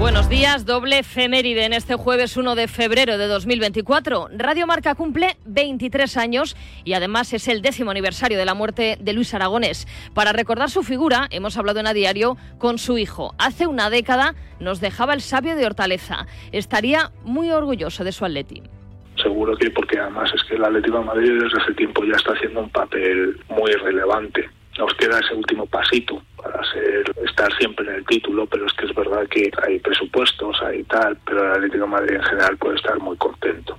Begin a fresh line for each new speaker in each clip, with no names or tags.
Buenos días, doble efeméride en este jueves 1 de febrero de 2024. Radio Marca cumple 23 años y además es el décimo aniversario de la muerte de Luis Aragonés. Para recordar su figura, hemos hablado en a diario con su hijo. Hace una década nos dejaba el sabio de Hortaleza. Estaría muy orgulloso de su atleti
seguro que porque además es que el Atlético de Madrid desde hace tiempo ya está haciendo un papel muy relevante nos queda ese último pasito para estar siempre en el título, pero es que es verdad que hay presupuestos, hay tal, pero el Atlético Madrid en general puede estar muy contento.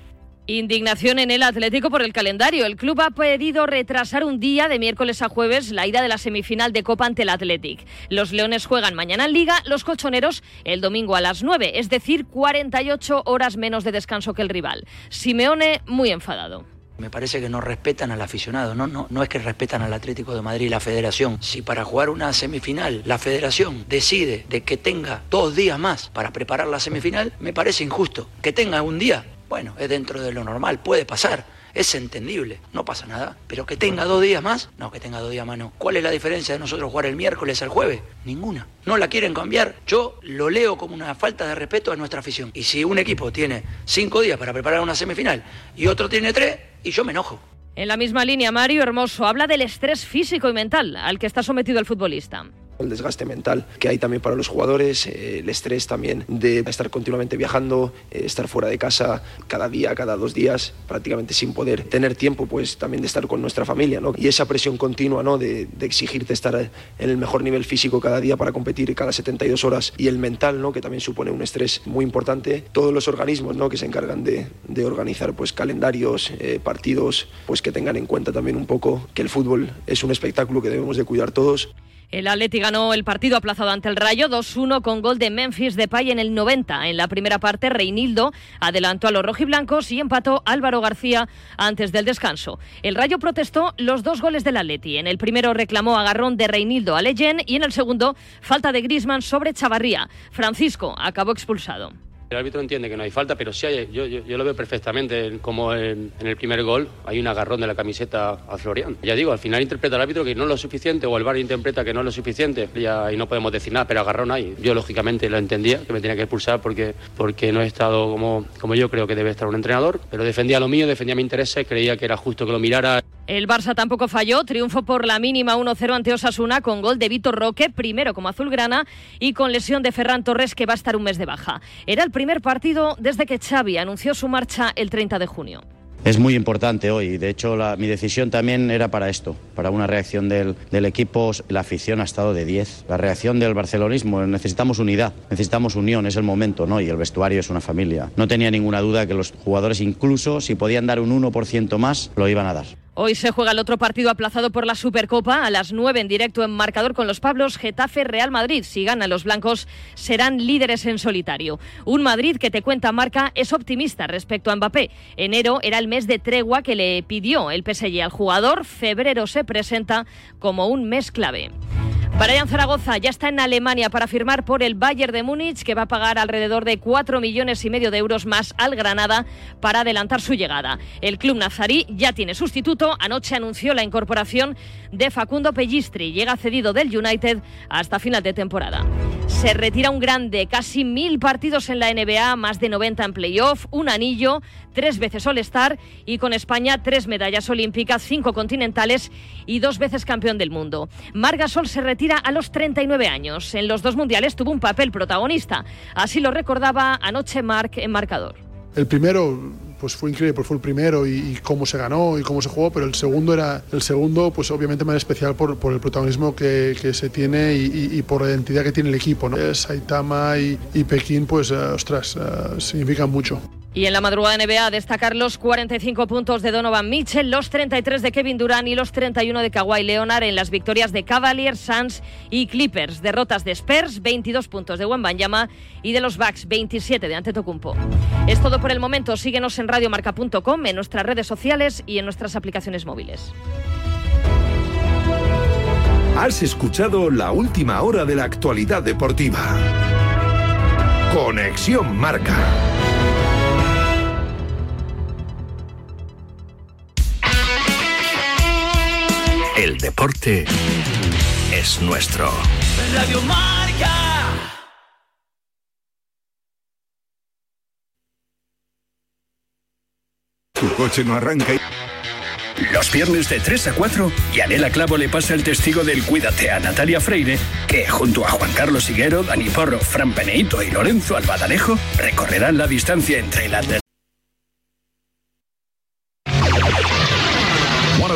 Indignación en el Atlético por el calendario. El club ha pedido retrasar un día de miércoles a jueves la ida de la semifinal de Copa ante el Athletic. Los Leones juegan mañana en Liga, los Colchoneros el domingo a las 9, es decir, 48 horas menos de descanso que el rival. Simeone muy enfadado.
Me parece que no respetan al aficionado, no, no, no es que respetan al Atlético de Madrid y la federación. Si para jugar una semifinal la federación decide de que tenga dos días más para preparar la semifinal, me parece injusto. Que tenga un día, bueno, es dentro de lo normal, puede pasar es entendible, no pasa nada. Pero que tenga dos días más, no, que tenga dos días más no. ¿Cuál es la diferencia de nosotros jugar el miércoles al jueves? Ninguna. No la quieren cambiar. Yo lo leo como una falta de respeto a nuestra afición. Y si un equipo tiene cinco días para preparar una semifinal y otro tiene tres, y yo me enojo.
En la misma línea, Mario Hermoso habla del estrés físico y mental al que está sometido el futbolista
el desgaste mental que hay también para los jugadores, eh, el estrés también de estar continuamente viajando, eh, estar fuera de casa cada día, cada dos días, prácticamente sin poder tener tiempo pues también de estar con nuestra familia, ¿no? Y esa presión continua, ¿no? De, exigirte estar en el mejor nivel físico cada día para competir cada 72 horas y el mental, ¿no? Que también supone un estrés muy importante. Todos los organismos, ¿no? Que se encargan de, organizar pues calendarios, eh, partidos, pues que tengan en cuenta también un poco que el fútbol es un espectáculo que debemos de cuidar todos.
El Atleti ganó el partido aplazado ante el Rayo 2-1 con gol de Memphis Depay en el 90. En la primera parte, Reinildo adelantó a los rojiblancos y empató Álvaro García antes del descanso. El Rayo protestó los dos goles del Atleti. En el primero reclamó agarrón de Reinildo a Leyen y en el segundo falta de Grisman sobre Chavarría. Francisco acabó expulsado.
El árbitro entiende que no hay falta, pero sí hay, yo, yo, lo veo perfectamente, como en, el primer gol hay un agarrón de la camiseta a Florian. Ya digo, al final interpreta el árbitro que no es lo suficiente, o el VAR interpreta que no es lo suficiente, y no podemos decir nada, pero agarrón hay. Yo lógicamente lo entendía, que me tenía que expulsar porque, porque no he estado como, como yo creo que debe estar un entrenador, pero defendía lo mío, defendía mi intereses, creía que era justo que lo mirara.
El Barça tampoco falló, triunfo por la mínima 1-0 ante Osasuna con gol de Vitor Roque, primero como azulgrana y con lesión de Ferran Torres que va a estar un mes de baja. Era el primer partido desde que Xavi anunció su marcha el 30 de junio.
Es muy importante hoy, de hecho mi decisión también era para esto, para una reacción del, del, equipo, la afición ha estado de 10, la reacción del barcelonismo, necesitamos unidad, necesitamos unión, es el momento, ¿no? Y el vestuario es una familia. No tenía ninguna duda que los jugadores incluso si podían dar un 1% más, lo iban a dar.
Hoy se juega el otro partido aplazado por la Supercopa a las 9 en directo en marcador con los Pablos Getafe Real Madrid. Si ganan los blancos serán líderes en solitario. Un Madrid que te cuenta marca es optimista respecto a Mbappé. Enero era el mes de tregua que le pidió el PSG al jugador. Febrero se presenta como un mes clave. Brian Zaragoza ya está en Alemania para firmar por el Bayern de Múnich, que va a pagar alrededor de 4 millones y medio de euros más al Granada para adelantar su llegada. El club nazarí ya tiene sustituto. Anoche anunció la incorporación de Facundo Pellistri. Llega cedido del United hasta final de temporada. Se retira un grande, casi mil partidos en la NBA, más de 90 en playoff, un anillo, tres veces All-Star y con España tres medallas olímpicas, cinco continentales y dos veces campeón del mundo. Margasol se retira a los 39 años. En los dos mundiales tuvo un papel protagonista. Así lo recordaba anoche Marc en marcador.
El primero pues fue increíble, pues fue el primero y, cómo se ganó y cómo se jugó, pero el segundo era el segundo, pues obviamente más especial por, el protagonismo que, se tiene y, por la identidad que tiene el equipo. ¿no? Saitama y, Pekín, pues eh, ostras, uh, significan mucho.
Y en la madrugada NBA destacar los 45 puntos de Donovan Mitchell, los 33 de Kevin Durant y los 31 de Kawhi Leonard en las victorias de Cavaliers, Suns y Clippers. Derrotas de Spurs, 22 puntos de Wembanyama y de los Bucks, 27 de Antetokounmpo. Es todo por el momento. Síguenos en radiomarca.com, en nuestras redes sociales y en nuestras aplicaciones móviles.
Has escuchado la última hora de la actualidad deportiva. Conexión Marca. El deporte es nuestro.
Radio Marca.
Tu coche no arranca y...
Los viernes de 3 a 4, Yanela Clavo le pasa el testigo del Cuídate a Natalia Freire, que junto a Juan Carlos Higuero, Dani Porro, Fran Peneito y Lorenzo Albadalejo recorrerán la distancia entre la...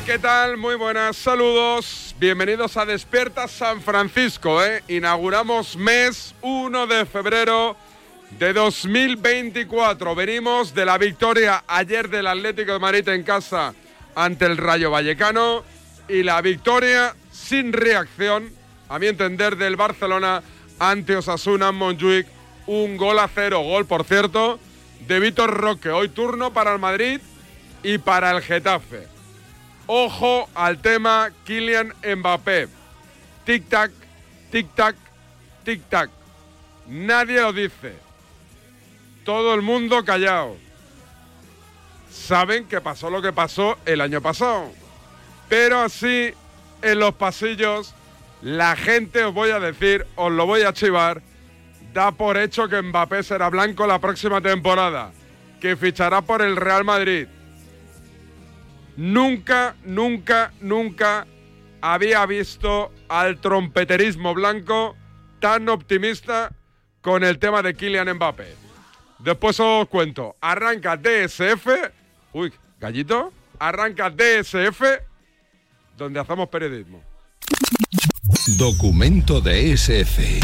¿Qué tal? Muy buenas, saludos. Bienvenidos a Despierta San Francisco. ¿eh? Inauguramos mes 1 de febrero de 2024. Venimos de la victoria ayer del Atlético de Madrid en casa ante el Rayo Vallecano y la victoria sin reacción, a mi entender, del Barcelona ante Osasuna en Montjuic. Un gol a cero, gol por cierto, de Víctor Roque. Hoy turno para el Madrid y para el Getafe. Ojo al tema Kylian Mbappé. Tic-tac, tic-tac, tic-tac. Nadie lo dice. Todo el mundo callado. Saben que pasó lo que pasó el año pasado. Pero así, en los pasillos, la gente, os voy a decir, os lo voy a chivar, da por hecho que Mbappé será blanco la próxima temporada. Que fichará por el Real Madrid nunca, nunca, nunca había visto al trompeterismo blanco tan optimista con el tema de Kylian Mbappé. Después os cuento, arranca DSF, uy, gallito, arranca DSF, donde hacemos periodismo.
Documento de SF.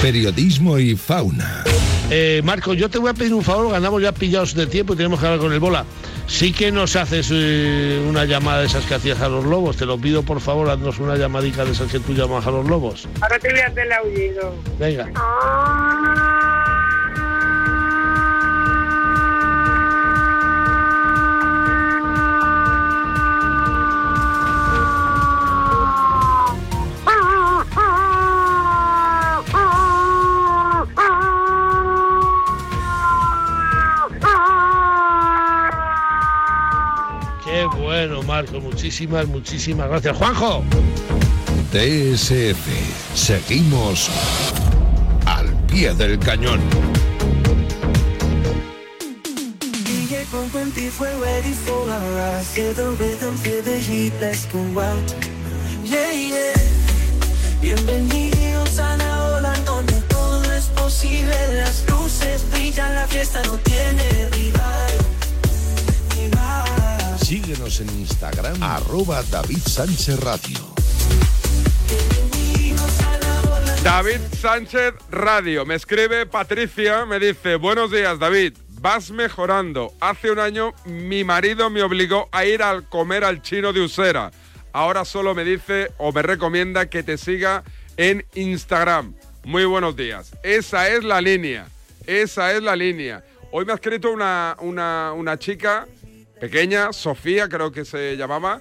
Periodismo y fauna.
Eh, Marco, yo te voy a pedir un favor, ganamos ya pillados de tiempo y tenemos que hablar con el bola. Sí que nos haces eh, una llamada de esas que hacías a los lobos. Te lo pido, por favor, haznos una llamadica de esas que tú llamas a los lobos.
Ahora te voy a hacer el aullido.
Venga. Qué Marco. Muchísimas, muchísimas gracias. Juanjo.
DSF. Seguimos al pie del cañón.
DJ from 24 ready for our rise. Feel the rhythm, feel the heat, let's go out. Yeah, yeah. Bienvenidos a la ola donde todo es posible. Las luces brillan, la fiesta no
Síguenos en Instagram, arroba David Sánchez Radio.
David Sánchez Radio. Me escribe Patricia, me dice, buenos días David, vas mejorando. Hace un año mi marido me obligó a ir a comer al chino de Usera. Ahora solo me dice o me recomienda que te siga en Instagram. Muy buenos días. Esa es la línea. Esa es la línea. Hoy me ha escrito una, una, una chica pequeña, Sofía creo que se llamaba,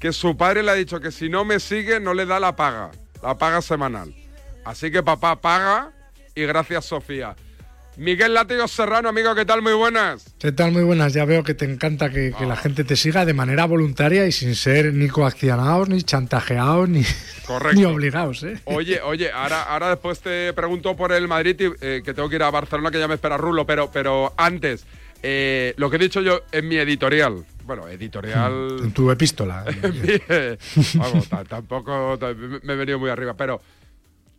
que su padre le ha dicho que si no me sigue no le da la paga, la paga semanal. Así que papá paga y gracias Sofía. Miguel Látigo Serrano, amigo, ¿qué tal? Muy buenas.
¿Qué tal? Muy buenas. Ya veo que te encanta que, que la gente te siga de manera voluntaria y sin ser ni coaccionados, ni chantajeados, ni, ni obligados. ¿eh?
Oye, oye, ahora, ahora después te pregunto por el Madrid, y, eh, que tengo que ir a Barcelona, que ya me espera Rulo, pero, pero antes, eh, lo que he dicho yo en mi editorial. Bueno, editorial.
En tu epístola.
Vamos, tampoco me he venido muy arriba, pero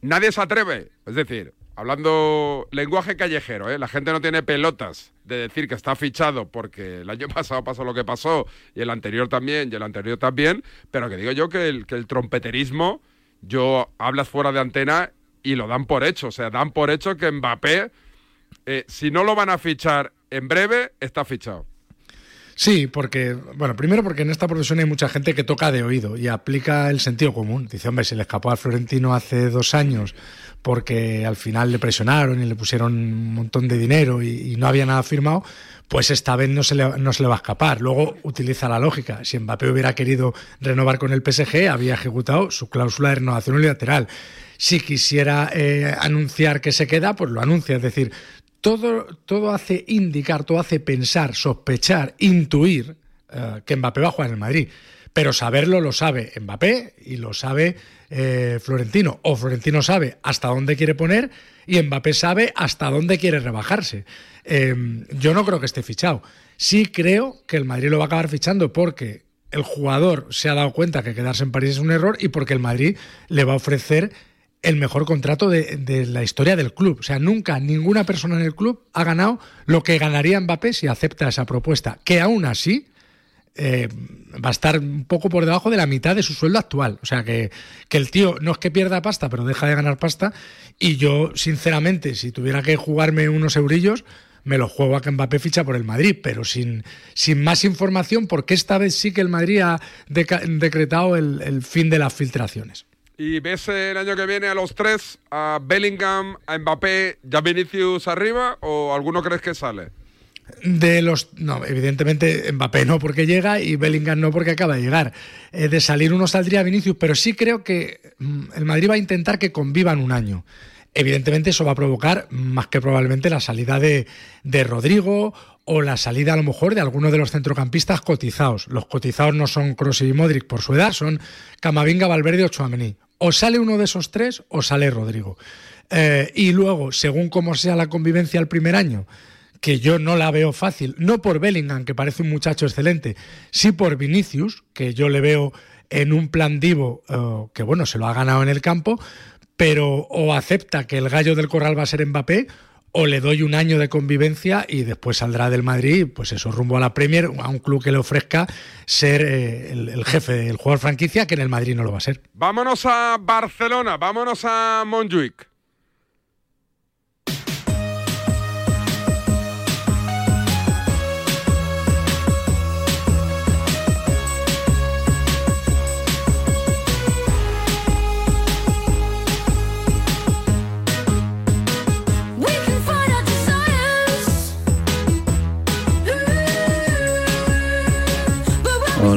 nadie se atreve. Es decir, hablando lenguaje callejero, ¿eh? la gente no tiene pelotas de decir que está fichado porque el año pasado pasó lo que pasó y el anterior también y el anterior también, pero que digo yo que el, que el trompeterismo, yo hablas fuera de antena y lo dan por hecho, o sea, dan por hecho que Mbappé, eh, si no lo van a fichar en breve, está fichado.
Sí, porque, bueno, primero porque en esta profesión hay mucha gente que toca de oído y aplica el sentido común. Dice, hombre, se le escapó al Florentino hace dos años porque al final le presionaron y le pusieron un montón de dinero y, no había nada firmado, pues esta vez no se, le, no se le va a escapar. Luego utiliza la lógica. Si Mbappé hubiera querido renovar con el PSG, había ejecutado su cláusula de renovación unilateral. Si quisiera eh, anunciar que se queda, pues lo anuncia. Es decir, todo, todo hace indicar, todo hace pensar, sospechar, intuir eh, que Mbappé va a jugar en el Madrid. Pero saberlo lo sabe Mbappé y lo sabe eh, Florentino. O Florentino sabe hasta dónde quiere poner y Mbappé sabe hasta dónde quiere rebajarse. Em, yo no creo que esté fichado. Sí creo que el Madrid lo va a acabar fichando porque el jugador se ha dado cuenta que quedarse en París es un error y porque el Madrid le va a ofrecer el mejor contrato de, la historia del club. O sea, nunca ninguna persona en el club ha ganado lo que ganaría Mbappé si acepta esa propuesta, que aún así eh, va a estar un poco por debajo de la mitad de su sueldo actual. O sea, que, que, el tío no es que pierda pasta, pero deja de ganar pasta. Y yo, sinceramente, si tuviera que jugarme unos eurillos, me lo juego a que Mbappé ficha por el Madrid, pero sin, sin más información, porque esta vez sí que el Madrid ha decretado el fin de las filtraciones.
¿Y ves el año que viene a los tres, a Bellingham, a Mbappé, ya Vinicius arriba o alguno crees que sale?
De los. No, evidentemente Mbappé no porque llega y Bellingham no porque acaba de llegar. Eh, de salir uno saldría Vinicius, pero sí creo que mm, el Madrid va a intentar que convivan un año. Evidentemente eso va a provocar más que probablemente la salida de, de Rodrigo o la salida a lo mejor de alguno de los centrocampistas cotizados. Los cotizados no son Kroos y Modric por su edad, son Camavinga, Valverde o Chouameni. O sale uno de esos tres o sale Rodrigo. Eh, y luego, según cómo sea la convivencia el primer año, que yo no la veo fácil, no por Bellingham, que parece un muchacho excelente, sí por Vinicius, que yo le veo en un plan divo eh, que, bueno, se lo ha ganado en el campo, pero o acepta que el gallo del corral va a ser Mbappé, o le doy un año de convivencia y después saldrá del Madrid, pues eso, rumbo a la Premier, a un club que le ofrezca ser eh, el, jefe, el jugador franquicia, que en el Madrid no lo va a ser.
Vámonos a Barcelona, vámonos a Montjuic.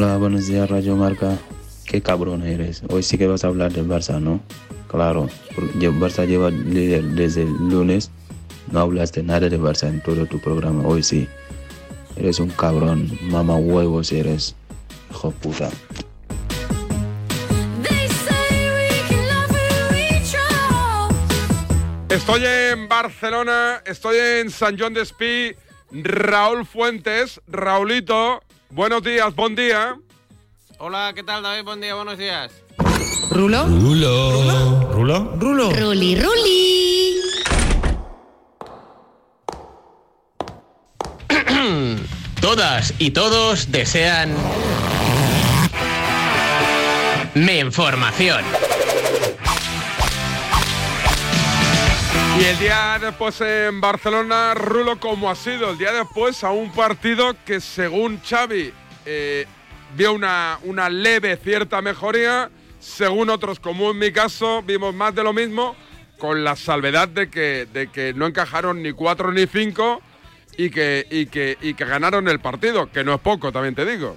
Hola, buenos días, Radio Marca. Qué cabrón eres. Hoy sí que vas a hablar del Barça, ¿no? Claro, porque Barça lleva líder desde el lunes. No hablaste nada de Barça en todo tu programa. Hoy sí. Eres un cabrón. Mamá huevos eres. Hijo puta.
Estoy en Barcelona, estoy en San John de Espí. Raúl Fuentes, Raulito, Buenos días, buen día.
Hola, ¿qué tal, David? Buen día, buenos días.
¿Rulo?
Rulo.
¿Rulo?
¿Rulo?
Ruli, Ruli.
Todas y todos desean... Mi información.
Y el día después en Barcelona, Rulo, ¿cómo ha sido? El día después a un partido que según Xavi eh, vio una, una leve cierta mejoría, según otros, como en mi caso, vimos más de lo mismo, con la salvedad de que, de que no encajaron ni cuatro ni cinco y que, y, que, y que ganaron el partido, que no es poco, también te digo.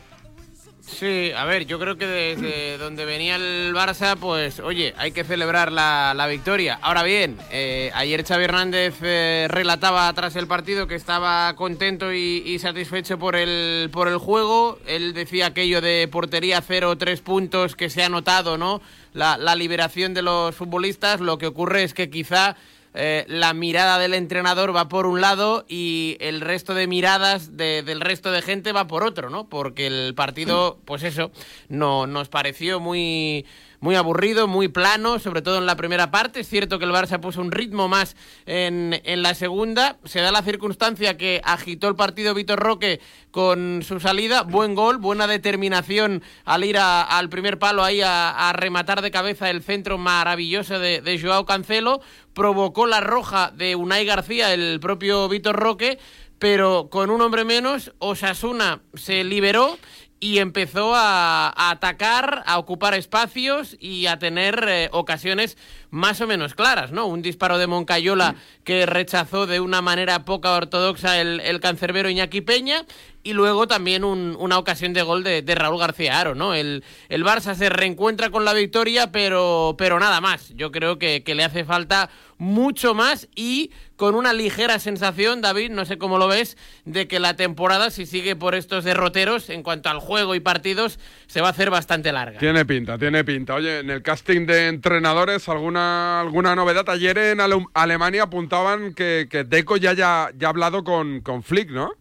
Sí, a ver, yo creo que desde donde venía el Barça, pues oye, hay que celebrar la, victoria. Ahora bien, eh, ayer Xavi Hernández eh, relataba tras el partido que estaba contento y, satisfecho por el, por el juego. Él decía aquello de portería cero, tres puntos que se ha notado, ¿no? La, la liberación de los futbolistas. Lo que ocurre es que quizá eh, la mirada del entrenador va por un lado y el resto de miradas de- del resto de gente va por otro, ¿no? Porque el partido, pues eso, no, nos pareció muy muy aburrido, muy plano, sobre todo en la primera parte. Es cierto que el Barça puso un ritmo más en, en la segunda. Se da la circunstancia que agitó el partido Vitor Roque con su salida. Buen gol, buena determinación al ir a- al primer palo ahí a, a rematar de cabeza el centro maravilloso de, de Joao Cancelo. Provocó la roja de Unai García, el propio Vitor Roque. Pero con un hombre menos, Osasuna se liberó y empezó a, a atacar, a ocupar espacios y a tener eh, ocasiones más o menos claras, ¿no? Un disparo de Moncayola que rechazó de una manera poca ortodoxa el, el cancerbero Iñaki Peña y luego también un- una ocasión de gol de, Raúl García Aro, ¿no? El, el Barça se reencuentra con la victoria, pero, pero nada más. Yo creo que, le hace falta mucho más y con una ligera sensación, David, no sé cómo lo ves, de que la temporada, si sigue por estos derroteros en cuanto al juego y partidos, se va a hacer bastante larga.
Tiene pinta, tiene pinta. Oye, en el casting de entrenadores, ¿alguna, alguna novedad? Ayer en Ale- Alemania apuntaban que, que Deco ya, ya, ya ha hablado con, con Flick, ¿no?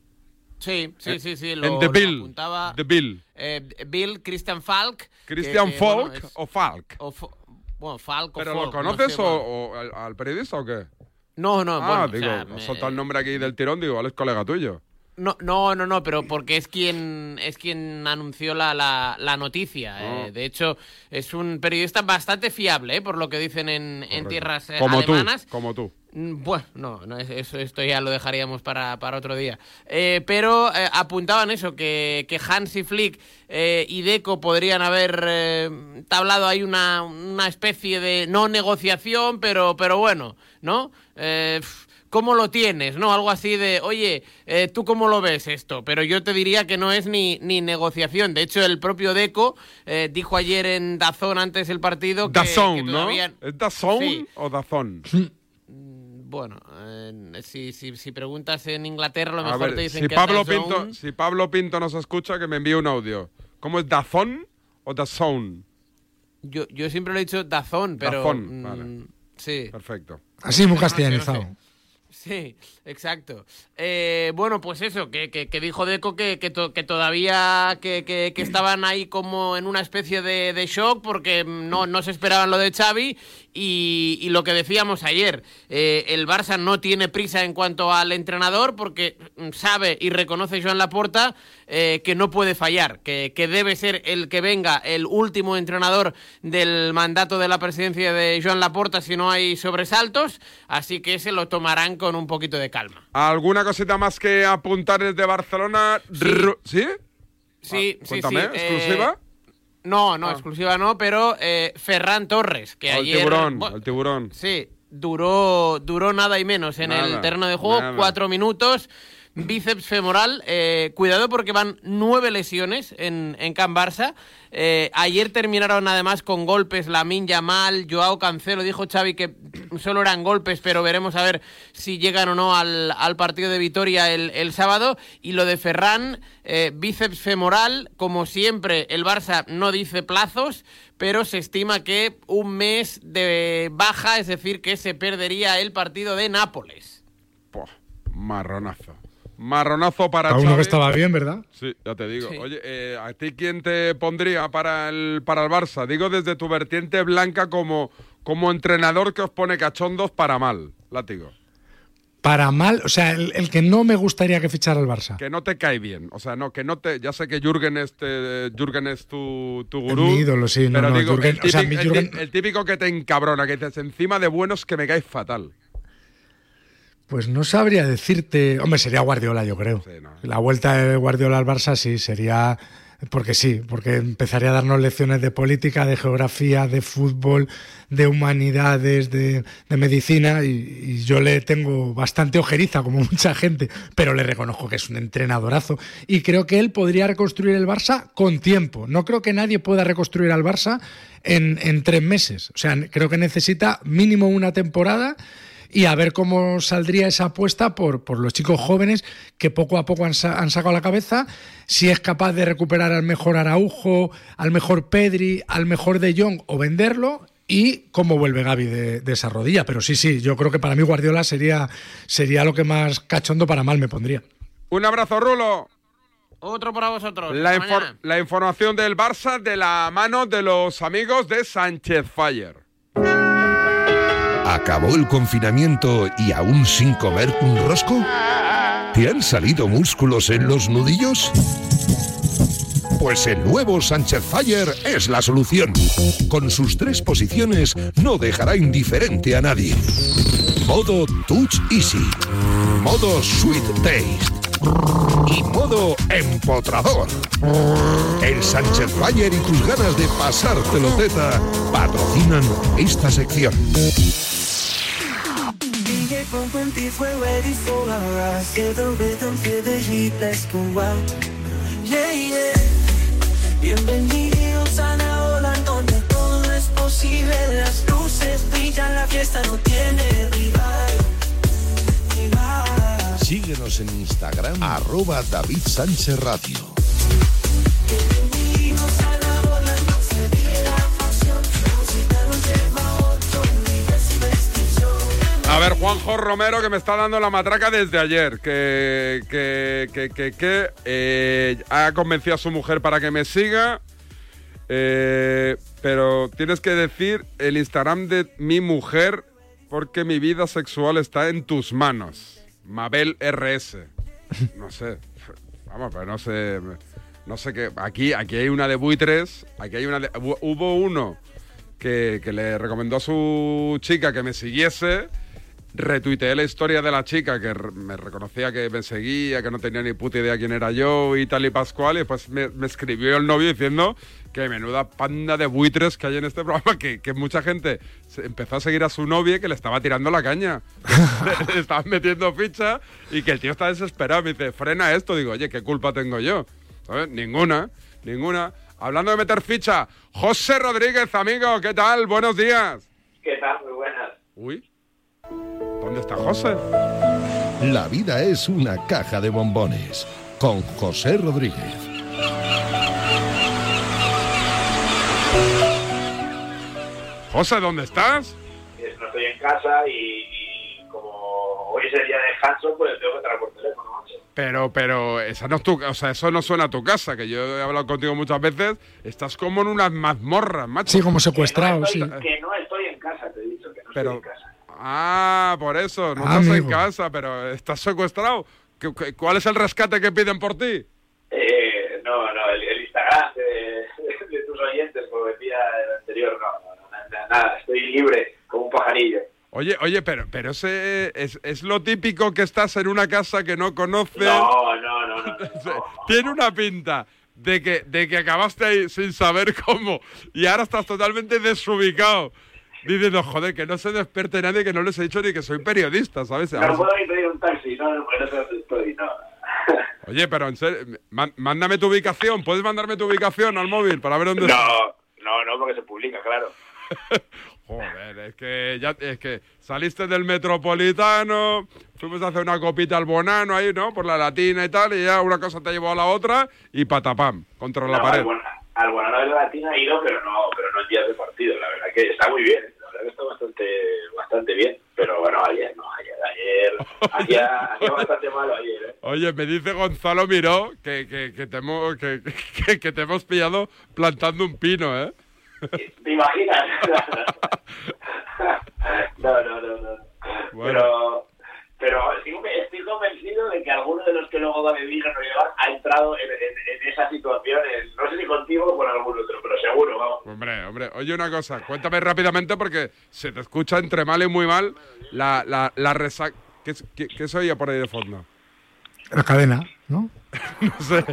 Sí, sí, sí, sí.
en
Lo,
The
lo
Bill.
apuntaba,
The Bill.
eh, Bill, Christian Falk.
¿Christian
que, bueno,
Falk
es-
o Falk?
o bueno, Falk o
¿Pero
Folk,
lo conoces
no sé,
o,
bueno.
o al, al periodista o qué?
No, no,
ah,
bueno, o
digo,
sea, me-
el nombre aquí del tirón, digo, igual es colega tuyo.
No, no, no, no, pero porque es quien es quien anunció la, la, la noticia.
Ah.
eh. De hecho, es un periodista bastante fiable, eh, por lo que dicen en, en tierras eh,
Como
alemanas.
tú, como tú.
Mm, Bueno, no, no es- eso, esto ya lo dejaríamos para, para otro día. Eh, pero eh, apuntaban eso, que, que Hansi Flick eh, y Deco podrían haber eh, tablado ahí una, una especie de no negociación, pero, pero bueno, ¿no? ¿Cómo lo tienes? ¿No? Algo así de, oye, eh, ¿tú cómo lo ves esto? Pero yo te diría que no es ni, ni negociación. De hecho, el propio Deco eh, dijo ayer en Dazón antes del partido que,
Dazón,
que
¿no? ¿Es Dazón
Sí.
o Dazón?
Bueno, eh, si, si, si preguntas en Inglaterra, a lo
A
mejor
ver,
te dicen
si
que
Pablo,
es DAZN.
Pinto, si Pablo Pinto nos escucha, que me envíe un audio. ¿Cómo es Dazón o Dazón?
Yo, yo siempre lo he dicho Dazón, pero...
Dazón,
mm,
vale.
Sí.
Perfecto.
Así muy
no
castellanizado.
sé. Sí, exacto. Eh, bueno, pues eso, que, que- que dijo Deco que, que, to- que todavía que, que- que estaban ahí como en una especie de, de shock porque no, no se esperaban lo de Xavi y, y lo que decíamos ayer, eh, el Barça no tiene prisa en cuanto al entrenador porque mm, sabe y reconoce Joan Laporta eh, que no puede fallar, que, que debe ser el que venga el último entrenador del mandato de la presidencia de Joan Laporta si no hay sobresaltos, así que se lo tomarán con un poquito de calma.
¿Alguna cosita más que apuntar desde Barcelona? ¿Sí?
Sí,
Ah,
sí,
cuéntame,
sí. eh,
¿exclusiva?
No, no,
Ah.
exclusiva no, pero eh, Ferran Torres, que
el
ayer...
tiburón, el tiburón.
Sí, duró, duró nada y menos en
Nada,
el terreno de juego,
nada.
cuatro minutos, bíceps femoral. eh, cuidado porque van nueve lesiones en, en Can Barça. Eh, ayer terminaron además con golpes Lamin Yamal, Joao Cancelo. Dijo Xavi que solo eran golpes, pero veremos a ver si llegan o no al, al partido de Vitoria el, el sábado. Y lo de Ferran, eh, bíceps femoral, como siempre, el Barça no dice plazos, pero se estima que un mes de baja, es decir, que se perdería el partido de Nápoles.
Puah, marronazo. Marronazo para
A uno que estaba bien, ¿verdad?
Sí, ya te digo.
Sí.
Oye, eh, ¿a ti quién te pondría para el, para el Barça? Digo desde tu vertiente blanca como, como entrenador que os pone cachondos para mal, látigo.
Para mal, o sea, el, el que no me gustaría que fichara el Barça.
Que no te cae bien. O sea, no, que no te. Ya sé que Jürgen es, te- Jürgen es tu, tu
Es
gurú.
mi ídolo, sí,
pero
no,
digo,
Jürgen-
el,
o sea,
típico,
mi
el
Jürgen-
tí- el típico que te encabrona, que dices, encima de buenos que me caes fatal.
Pues no sabría decirte. Hombre, sería Guardiola, yo creo. La vuelta de Guardiola al Barça sí, sería. Porque sí, porque empezaría a darnos lecciones de política, de geografía, de fútbol, de humanidades, de, de medicina, y, y yo le tengo bastante ojeriza, como mucha gente, pero le reconozco que es un entrenadorazo. Y creo que él podría reconstruir el Barça con tiempo. No creo que nadie pueda reconstruir al Barça en, en tres meses. O sea, creo que necesita mínimo una temporada y a ver cómo saldría esa apuesta por, por los chicos jóvenes que poco a poco han, sa- han sacado la cabeza, si es capaz de recuperar al mejor Araujo, al mejor Pedri, al mejor De Jong o venderlo y cómo vuelve Gaby de, de esa rodilla. Pero sí, sí, yo creo que para mí Guardiola sería, sería lo que más cachondo para mal me pondría.
Un abrazo, Rulo.
Otro para vosotros.
Infor- la información del Barça de la mano de los amigos de Sánchez Fire.
¿Acabó el confinamiento y aún sin comer un rosco? ¿Te han salido músculos en los nudillos? Pues el nuevo Sánchez Fire es la solución. Con sus tres posiciones no dejará indiferente a nadie. Modo Touch Easy. Modo Sweet Taste. Y modo Empotrador. El Sánchez Fire y tus ganas de pasártelo teta patrocinan esta sección.
DJ from 24 ready for our rise. Feel the rhythm, feel the heat, let's go out. Yeah, yeah. Bienvenidos a la ola donde todo es posible. Las luces brillan, la fiesta no tiene rival. Rival.
Síguenos en Instagram, arroba David Sánchez Radio.
A
ver, Juanjo Romero, que me está dando la matraca desde ayer, que, que, que, que, que, eh, ha convencido a su mujer para que me siga, eh, pero tienes que decir el Instagram de mi mujer porque mi vida sexual está en tus manos. Mabel RS. No sé, vamos, pero no sé, no sé qué. Aquí, aquí hay una de buitres, aquí hay una de, hu- hubo uno que, que le recomendó a su chica que me siguiese. Retuiteé la historia de la chica que me reconocía que me seguía, que no tenía ni puta idea quién era yo y tal y pascual. Y después me, me escribió el novio diciendo que menuda panda de buitres que hay en este programa, que, que mucha gente empezó a seguir a su novia que le estaba tirando la caña. le estaban metiendo ficha y que el tío está desesperado. Me dice, frena esto. Digo, oye, ¿qué culpa tengo yo? ¿Sabes? Ninguna, ninguna. Hablando de meter ficha, José Rodríguez, amigo, ¿qué tal? Buenos días.
¿Qué tal? Muy buenas.
Uy, ¿dónde está José?
La vida es una caja de bombones. Con José Rodríguez.
José, ¿dónde estás?
Eh, No estoy en casa y, y como hoy es el día de descanso, pues tengo que entrar por teléfono, macho.
Pero, pero, esa no es tu, o sea, eso no suena a tu casa, que yo he hablado contigo muchas veces. Estás como en unas mazmorras, macho.
Sí, como secuestrado, sí.
Estoy- que no estoy en casa, te he dicho, que no
Pero,
estoy en casa.
Ah, por eso, no
Ah,
estás en casa, pero estás secuestrado. ¿Qué- qué- ¿Cuál es el rescate que piden por ti?
Eh, no, no, el, el Instagram de, de tus oyentes, como decía el anterior, no, no, no, nada, nada, estoy libre como un pajarillo.
Oye, oye, pero, pero ese es, es lo típico que estás en una casa que no conoces.
No, no, no, no. no.
Tiene una pinta de que, de que acabaste ahí sin saber cómo y ahora estás totalmente desubicado. Diciendo, joder, que no se despierte nadie, que no les he dicho ni que soy periodista, ¿sabes?
No
Ahora-
puedo ni pedir un taxi, no, no, porque no dónde estoy, no.
Oye, pero en serio, mándame tu ubicación. ¿Puedes mandarme tu ubicación al móvil para ver dónde?
No, no, no, porque se publica, claro.
Joder, es que ya es que saliste del metropolitano, fuimos a hacer una copita al bonano ahí, ¿no? Por la latina y tal, y ya una cosa te llevó a la otra y patapam, contra la
No,
pared.
Al Bonano de la Latina he ido, pero no, pero no en días de partido. La verdad que está muy bien. Verdad que está bastante, bastante bien. Pero bueno, ayer no, ayer, ayer, hacía, hacía bastante malo ayer, ¿eh?
Oye, me dice Gonzalo Miró que, que, que, te hemos, que, que- que te hemos pillado plantando un pino, ¿eh?
¿Te imaginas? no, no, no, no. Pero, pero estoy, estoy convencido de que alguno de los que luego va a vivir no llevar ha entrado en, en- en esa situación, en- no sé si contigo o con algún otro, pero seguro, vamos.
Hombre, hombre, oye una cosa, cuéntame rápidamente porque se te escucha entre mal y muy mal la, la, la resaca. ¿Qué, qué, qué se oye por ahí de fondo?
La cadena, ¿no?
no sé.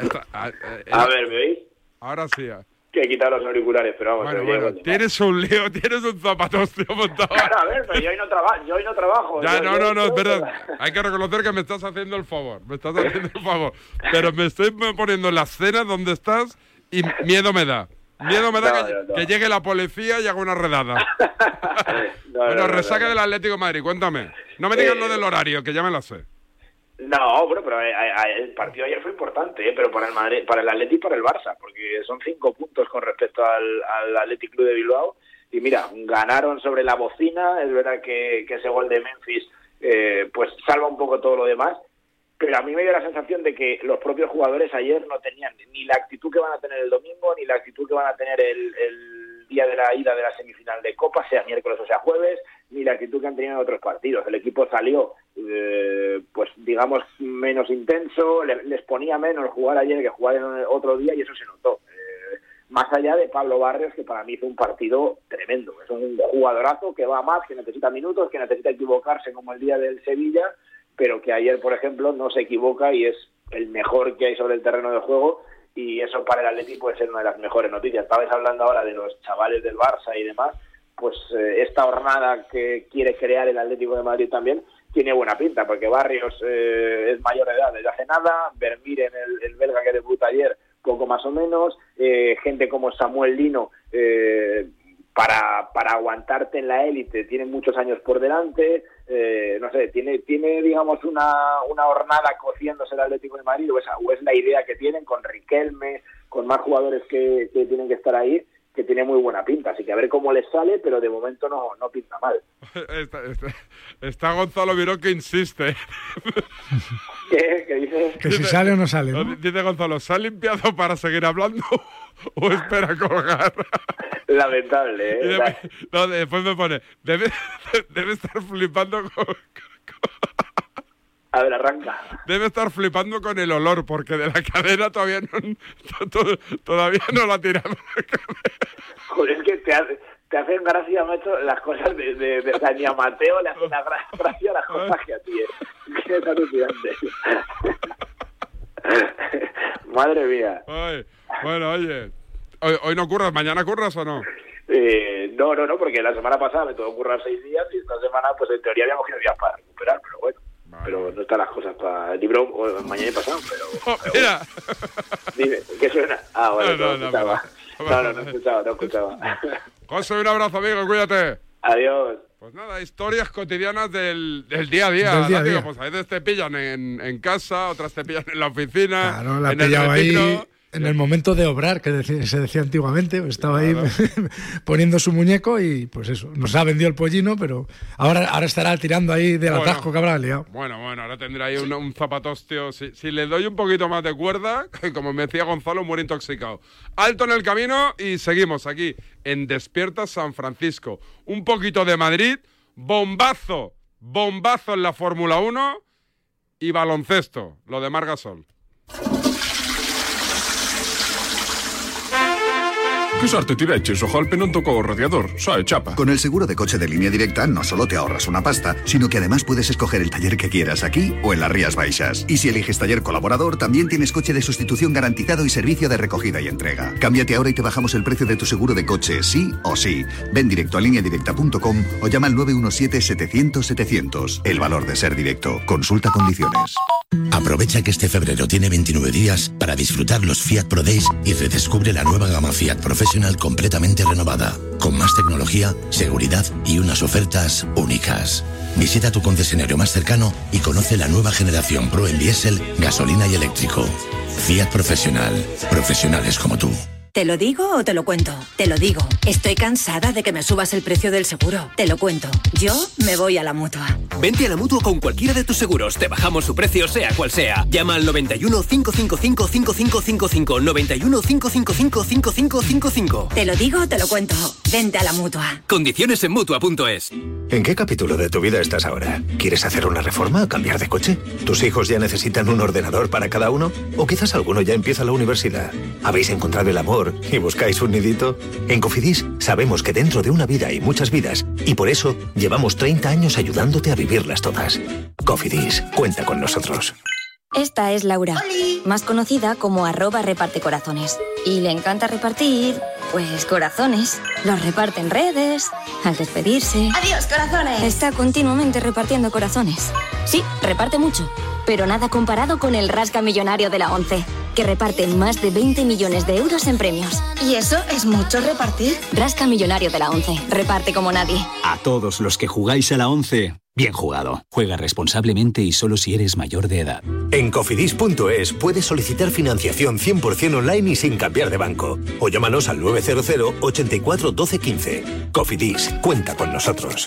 Está- ah, eh,
A ver, ¿me oís?
Ahora sí.
Que he quitado los auriculares, pero vamos,
Bueno, bueno, tienes un lío, tienes un zapatostio montado.
Claro, a ver, pero yo hoy no, traba- yo hoy no trabajo.
Ya,
yo-
no,
yo-
no, no, es verdad. Hay que reconocer que me estás haciendo el favor. Me estás haciendo el favor. Pero me estoy poniendo en la escena donde estás y miedo me da. Miedo me da
No,
que,
no, no.
que llegue la policía y haga una redada.
No,
bueno,
no, no,
resaca del Atlético de Madrid, cuéntame. No me digas
Eh,
lo del horario, que ya me lo sé.
No, pero eh, eh, el partido ayer fue importante, eh, pero para el Madrid, para el Atleti y para el Barça, porque son cinco puntos con respecto al, al Club de Bilbao. Y mira, ganaron sobre la bocina, es verdad que, que ese gol de Memphis eh, pues salva un poco todo lo demás, pero a mí me dio la sensación de que los propios jugadores ayer no tenían ni la actitud que van a tener el domingo, ni la actitud que van a tener el, el día de la ida de la semifinal de Copa, sea miércoles o sea jueves, ni la actitud que han tenido en otros partidos. El equipo salió, eh, pues digamos, menos intenso, le- les ponía menos jugar ayer que jugar en otro día y eso se notó. Eh, más allá de Pablo Barrios, que para mí hizo un partido tremendo. Es un jugadorazo que va más, que necesita minutos, que necesita equivocarse como el día del Sevilla, pero que ayer, por ejemplo, no se equivoca y es el mejor que hay sobre el terreno de juego y eso para el Atleti puede ser una de las mejores noticias. Estabais hablando ahora de los chavales del Barça y demás, pues eh, esta jornada que quiere crear el Atlético de Madrid también tiene buena pinta, porque Barrios eh, es mayor de edad desde hace nada, Vermiren, el, el belga que debuta ayer, poco más o menos, eh, gente como Samuel Lino, eh, para, para aguantarte en la élite tiene muchos años por delante, eh, no sé, tiene, tiene digamos una, una hornada cociéndose el Atlético de Madrid, o es, o es la idea que tienen con Riquelme, con más jugadores que, que tienen que estar ahí, que tiene muy buena pinta, así que a ver cómo les sale, pero de momento no, no pinta mal.
Está, está- está Gonzalo Miró que insiste.
¿Qué, ¿Qué dices?
Que si sale o no sale. ¿no?
Dice Gonzalo, ¿se ha limpiado para seguir hablando o espera colgar?
Lamentable, ¿eh?
Después, no, después me pone, debe, debe estar flipando con,
A ver, arranca.
debe estar flipando con el olor, porque de la cadera todavía no, to- todavía no lo ha tirado.
Joder, es que te, hace- te hacen gracia, macho, las cosas de, de, de Mateo le hacen la gra- gracia las cosas que a ti. Que es alucinante. Madre mía.
Ay, bueno, oye, hoy, hoy no curras, mañana curras o no?
Eh, no, no, no, porque la semana pasada me tuvo que currar seis días y esta semana, pues en teoría habíamos cogido días para recuperar, pero bueno. Pero no están las cosas para el libro o mañana y pasado, pero... pero
Mira,
Dime, ¿qué suena? Ah, bueno,
No,
no,
no, no,
escuchaba. No, no, no escuchaba, no escuchaba.
José, un abrazo, amigo, cuídate.
Adiós.
Pues nada, historias cotidianas del, del día a día.
Del día a día.
Pues a veces te pillan en, en casa, otras te pillan en la oficina.
Claro, la
en el
ahí. En el momento de obrar, que se decía antiguamente. pues Estaba ahí poniendo su muñeco y pues eso, nos ha vendido el pollino, pero ahora, ahora estará tirando ahí del
Bueno.
atasco que habrá liado.
Bueno, bueno, ahora tendrá ahí un, un zapatostio. Si, si le doy un poquito más de cuerda, como me decía Gonzalo, muere intoxicado. Alto en el camino y seguimos aquí en Despierta San Francisco. Un poquito de Madrid, bombazo, bombazo en la Fórmula 1 y baloncesto, lo de Margasol.
Che sorte ti vecchis, ojalpe non tocó o radiador, sai, chapa.
Con el seguro de coche de línea directa no solo te ahorras una pasta, sino que además puedes escoger el taller que quieras aquí o en las Rías Baixas. Y si eliges taller colaborador, también tienes coche de sustitución garantizado y servicio de recogida y entrega. Cámbiate ahora y te bajamos el precio de tu seguro de coche, sí o sí. Ven directo a lineadirecta.com o llama al 917-700-700. El valor de ser directo. Consulta condiciones.
Aprovecha que este febrero tiene 29 días para disfrutar los Fiat Pro Days y redescubre la nueva gama Fiat Professional completamente renovada, con más tecnología, seguridad y unas ofertas únicas. Visita tu concesionario más cercano y conoce la nueva generación Pro en diésel, gasolina y eléctrico. Fiat Professional. Profesionales como tú.
¿Te lo digo o te lo cuento? Te lo digo. Estoy cansada de que me subas el precio del seguro. Te lo cuento. Yo me voy a la mutua.
Vente a la mutua con cualquiera de tus seguros. Te bajamos su precio, sea cual sea. Llama al 91 555 5555. 91 555 5555.
Te lo digo o te lo cuento. Vente a la mutua.
Condiciones en mutua.es.
¿En qué capítulo de tu vida estás ahora? ¿Quieres hacer una reforma o cambiar de coche? ¿Tus hijos ya necesitan un ordenador para cada uno? ¿O quizás alguno ya empieza la universidad? ¿Habéis encontrado el amor y buscáis un nidito? En Cofidis sabemos que dentro de una vida hay muchas vidas y por eso llevamos 30 años ayudándote a vivirlas todas. Cofidis, cuenta con nosotros.
Esta es Laura, más conocida como arroba reparte corazones. Y le encanta repartir, pues corazones. Los reparte en redes, al despedirse.
Adiós, corazones.
Está continuamente repartiendo corazones. Sí, reparte mucho, pero nada comparado con el Rasca Millonario de la ONCE, que reparte más de 20 millones de euros en premios.
¿Y eso es mucho repartir?
Rasca Millonario de la ONCE, reparte como nadie.
A todos los que jugáis a la 11,
Bien jugado. Juega responsablemente y solo si eres mayor de edad.
En cofidis.es puedes solicitar financiación 100% online y sin cambiar de banco. O llámanos al 900 84 12 15. Cofidis, cuenta con nosotros.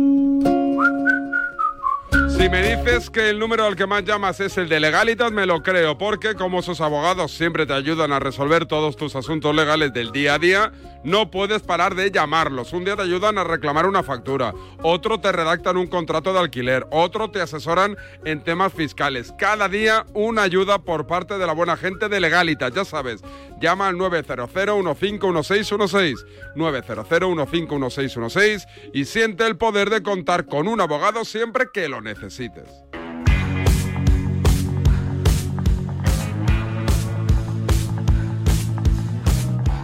Si me dices que el número al que más llamas es el de Legalitas, me lo creo, porque como sus abogados siempre te ayudan a resolver todos tus asuntos legales del día a día, no puedes parar de llamarlos. Un día te ayudan a reclamar una factura, otro te redactan un contrato de alquiler, otro te asesoran en temas fiscales. Cada día una ayuda por parte de la buena gente de Legalitas, ya sabes. Llama al 900-151616, 900-151616 y siente el poder de contar con un abogado siempre que lo necesites.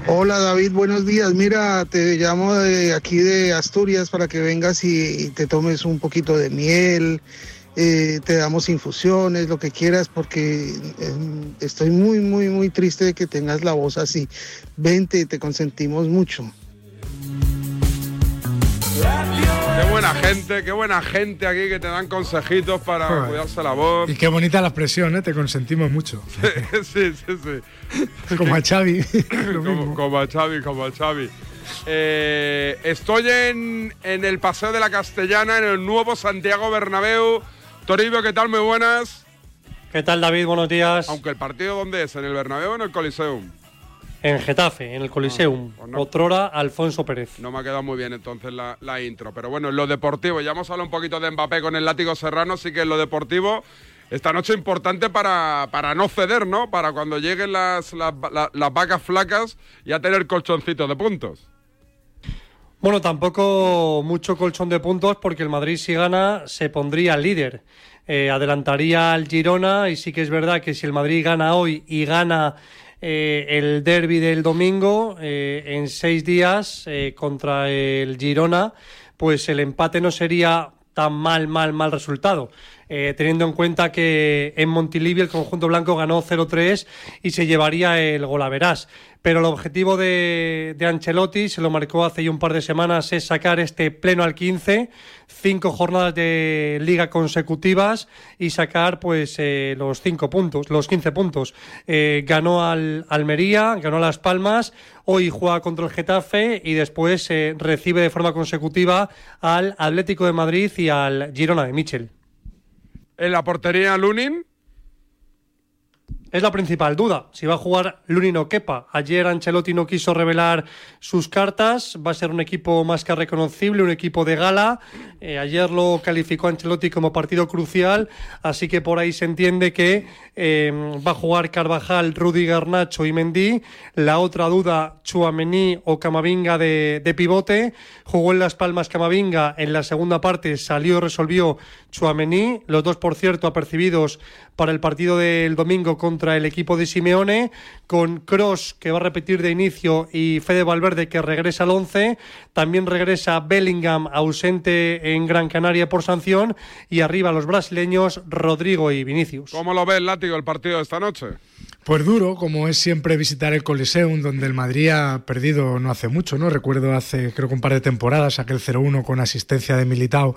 Hola David, buenos días. Mira, te llamo de aquí de Asturias para que vengas y, te tomes un poquito de miel, eh, te damos infusiones, lo que quieras, porque eh, estoy muy, muy, muy triste de que tengas la voz así. Vente, te consentimos mucho.
Qué buena gente, qué buena gente aquí que te dan consejitos para
Joder.
cuidarse la voz.
Y qué bonita la expresión, ¿eh? Te consentimos mucho.
sí, sí, sí.
Como a Xavi.
como, como a Xavi, como a Xavi. Eh, estoy en, en el Paseo de la Castellana, en el nuevo Santiago Bernabéu. Toribio, ¿qué tal? Muy buenas.
¿Qué tal, David? Buenos días.
Aunque el partido, ¿dónde es? ¿En el Bernabéu o en el Coliseum?
En Getafe, en el Coliseum. Otrora, Alfonso Pérez.
No me ha quedado muy bien entonces la, la intro. Pero bueno, en lo deportivo, ya hemos hablado un poquito de Mbappé con el látigo serrano, así que en lo deportivo, esta noche importante para, para no ceder, ¿no? Para cuando lleguen las, las, las- las vacas flacas ya tener colchoncito de puntos.
Bueno, tampoco mucho colchón de puntos porque el Madrid si gana se pondría líder. Eh, adelantaría al Girona y sí que es verdad que si el Madrid gana hoy y gana eh, el derby del domingo eh, en seis días eh, contra el Girona, pues el empate no sería tan mal, mal, mal resultado. Eh, teniendo en cuenta que en Montilivi el conjunto blanco ganó 0-3 y se llevaría el golaverás. Pero el objetivo de, de Ancelotti, se lo marcó hace ya un par de semanas, es sacar este pleno al 15, cinco jornadas de liga consecutivas y sacar pues eh, los cinco puntos, los 15 puntos. Eh, ganó al Almería, ganó a Las Palmas, hoy juega contra el Getafe y después recibe de forma consecutiva al Atlético de Madrid y al Girona de Michel.
En la portería, Lunin.
Es la principal duda, si va a jugar Lunin o Kepa. Ayer Ancelotti no quiso revelar sus cartas, va a ser un equipo más que reconocible, un equipo de gala. Eh, ayer lo calificó Ancelotti como partido crucial, así que por ahí se entiende que eh, va a jugar Carvajal, Rudy Garnacho y Mendy. La otra duda, Chuamení o Camavinga de, pivote. Jugó en Las Palmas Camavinga, en la segunda parte salió y resolvió Chuamení. Los dos, por cierto, apercibidos para el partido del domingo contra el equipo de Simeone, con Cross que va a repetir de inicio y Fede Valverde que regresa al 11. También regresa Bellingham, ausente en Gran Canaria por sanción. Y arriba los brasileños Rodrigo y Vinicius.
¿Cómo lo ves, Látigo, el partido de esta noche?
Pues duro, como es siempre visitar el Coliseum, donde el Madrid ha perdido no hace mucho, ¿no? Recuerdo hace, creo que un par de temporadas, aquel 0-1 con asistencia de Militao.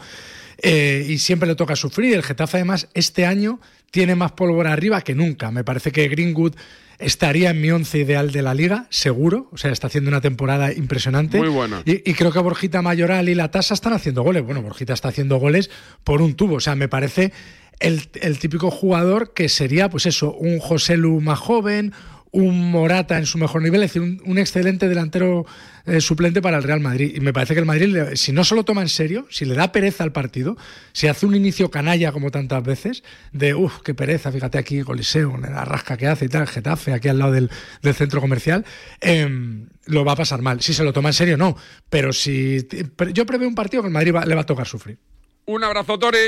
Eh, y siempre le toca sufrir. El Getafe, además, este año tiene más pólvora arriba que nunca. Me parece que Greenwood estaría en mi once ideal de la liga, seguro. O sea, está haciendo una temporada impresionante.
Muy buena.
Y, y creo que Borjita Mayoral y la Tasa están haciendo goles. Bueno, Borjita está haciendo goles por un tubo. O sea, me parece el, el típico jugador que sería, pues eso, un José Lu más joven, un Morata en su mejor nivel, es decir, un, un excelente delantero eh, suplente para el Real Madrid. Y me parece que el Madrid, si no se lo toma en serio, si le da pereza al partido, si hace un inicio canalla como tantas veces, de uff, qué pereza, fíjate aquí, Coliseo, la rasca que hace y tal, Getafe, aquí al lado del, del centro comercial, em, lo va a pasar mal. Si se lo toma en serio, no. Pero si. pero yo preveo un partido que el Madrid va- le va a tocar sufrir.
Un abrazo, Tori.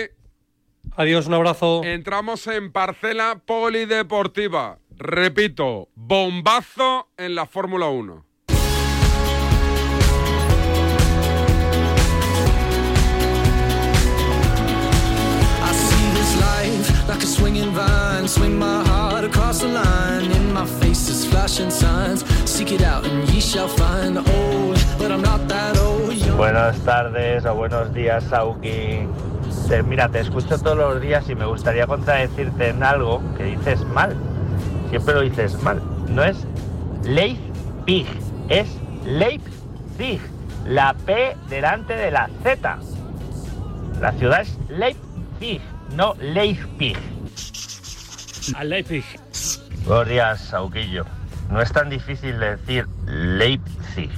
Adiós, un abrazo.
Entramos en parcela polideportiva. Repito, bombazo en la Fórmula 1.
I see this life like a swinging vine. Swing my heart across the line. In my face is flashing signs. Seek it out and ye shall find. Old, but I'm not that old. Young.
Buenas tardes o buenos días, Sauki. Mira, te escucho todos los días y me gustaría contradecirte en algo que dices mal. Siempre lo dices mal. No es Leipzig, es Leipzig. La P delante de la Z. La ciudad es Leipzig, no Leipzig.
Al Leipzig.
Buenos días, Sauquillo. No es tan difícil de decir Leipzig.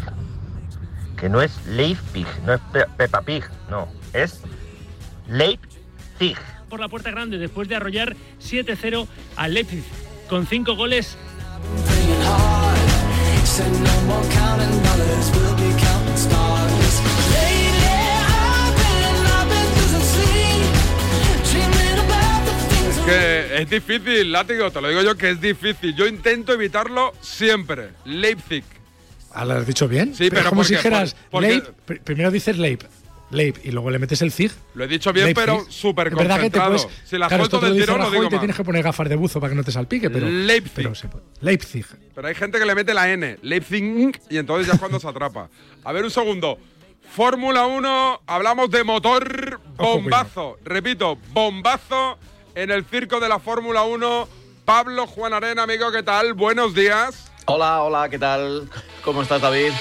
Que no es Leipzig, no es Pe- Peppa Pig, no. Es Leipzig.
Por la puerta grande después de arrollar 7-0 al Leipzig. Con cinco goles
Es que es difícil, látigo, te lo digo yo que es difícil. Yo intento evitarlo siempre. Leipzig.
Ah, ¿Lo has dicho bien?
Sí, pero
es como
porque-
si dijeras
por- porque-
Leip, pr- primero dices Leip, Leip, y luego le metes el Zig.
Lo he dicho bien,
Leipzig.
pero súper
Es verdad que te
concentrado.
puedes-
Si la
claro,
suelto
te
del tirón, lo digo
te
mal.
tienes que poner gafas de buzo para que no te salpique, pero.
Leipzig.
pero se puede. Leipzig.
Pero hay gente que le mete la N, Leipzig, y entonces ya es cuando se atrapa. A ver, un segundo. Fórmula 1, hablamos de motor bombazo. Repito, bombazo en el circo de la Fórmula 1. Pablo Juan Arena, amigo, ¿qué tal? Buenos días.
Hola, hola, ¿qué tal? ¿Cómo estás, David?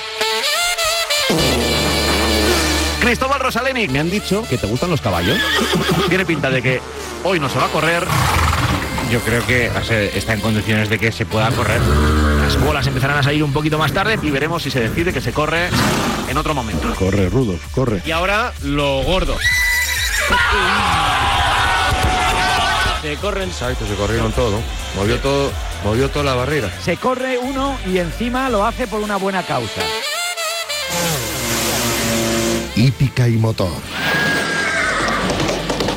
Cristóbal Rosaleni, me han dicho que te gustan los caballos. Tiene pinta de que hoy no se va a correr.
Yo creo que está en condiciones de que se pueda correr.
Las bolas empezarán a salir un poquito más tarde y veremos si se decide que se corre en otro momento.
Corre, Rudos, corre.
Y ahora lo gordo.
Se corren.
Exacto, se corrieron todo. Movió todo, movió toda la barrera.
Se corre uno y encima lo hace por una buena causa.
Hípica y motor.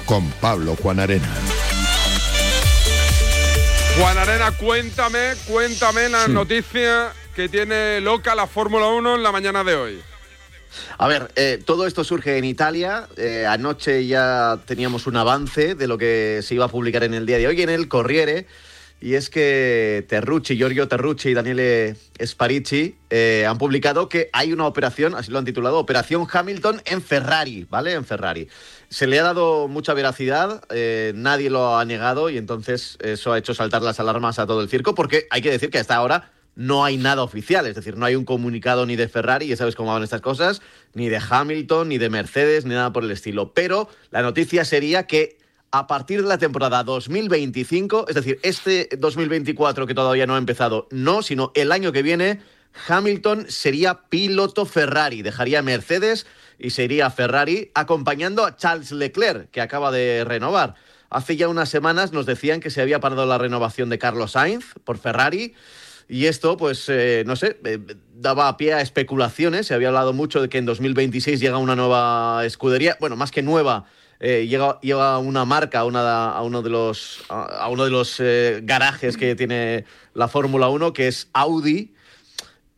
Con Pablo Juan Arena.
Juan Arena, cuéntame, cuéntame la
Sí.
noticia que tiene loca la Fórmula 1 en la mañana de hoy.
A ver, eh, todo esto surge en Italia. Eh, anoche ya teníamos un avance de lo que se iba a publicar en el día de hoy en el Corriere. Y es que Terrucci, Giorgio Terrucci y Daniele Sparici eh, han publicado que hay una operación, así lo han titulado, Operación Hamilton en Ferrari, ¿vale? En Ferrari. Se le ha dado mucha veracidad, eh, nadie lo ha negado y entonces eso ha hecho saltar las alarmas a todo el circo porque hay que decir que hasta ahora no hay nada oficial, es decir, no hay un comunicado ni de Ferrari, ya sabes cómo van estas cosas, ni de Hamilton, ni de Mercedes, ni nada por el estilo. Pero la noticia sería que a partir de la temporada 2025, es decir, este 2024 que todavía no ha empezado, no, sino el año que viene, Hamilton sería piloto Ferrari, dejaría Mercedes y sería Ferrari acompañando a Charles Leclerc, que acaba de renovar. Hace ya unas semanas nos decían que se había parado la renovación de Carlos Sainz por Ferrari. Y esto, pues, eh, no sé, eh, daba pie a especulaciones. Se había hablado mucho de que en 2026 llega una nueva escudería. Bueno, más que nueva, eh, una marca a, uno de los, a, uno de los eh, garajes que tiene la Fórmula 1, que es Audi.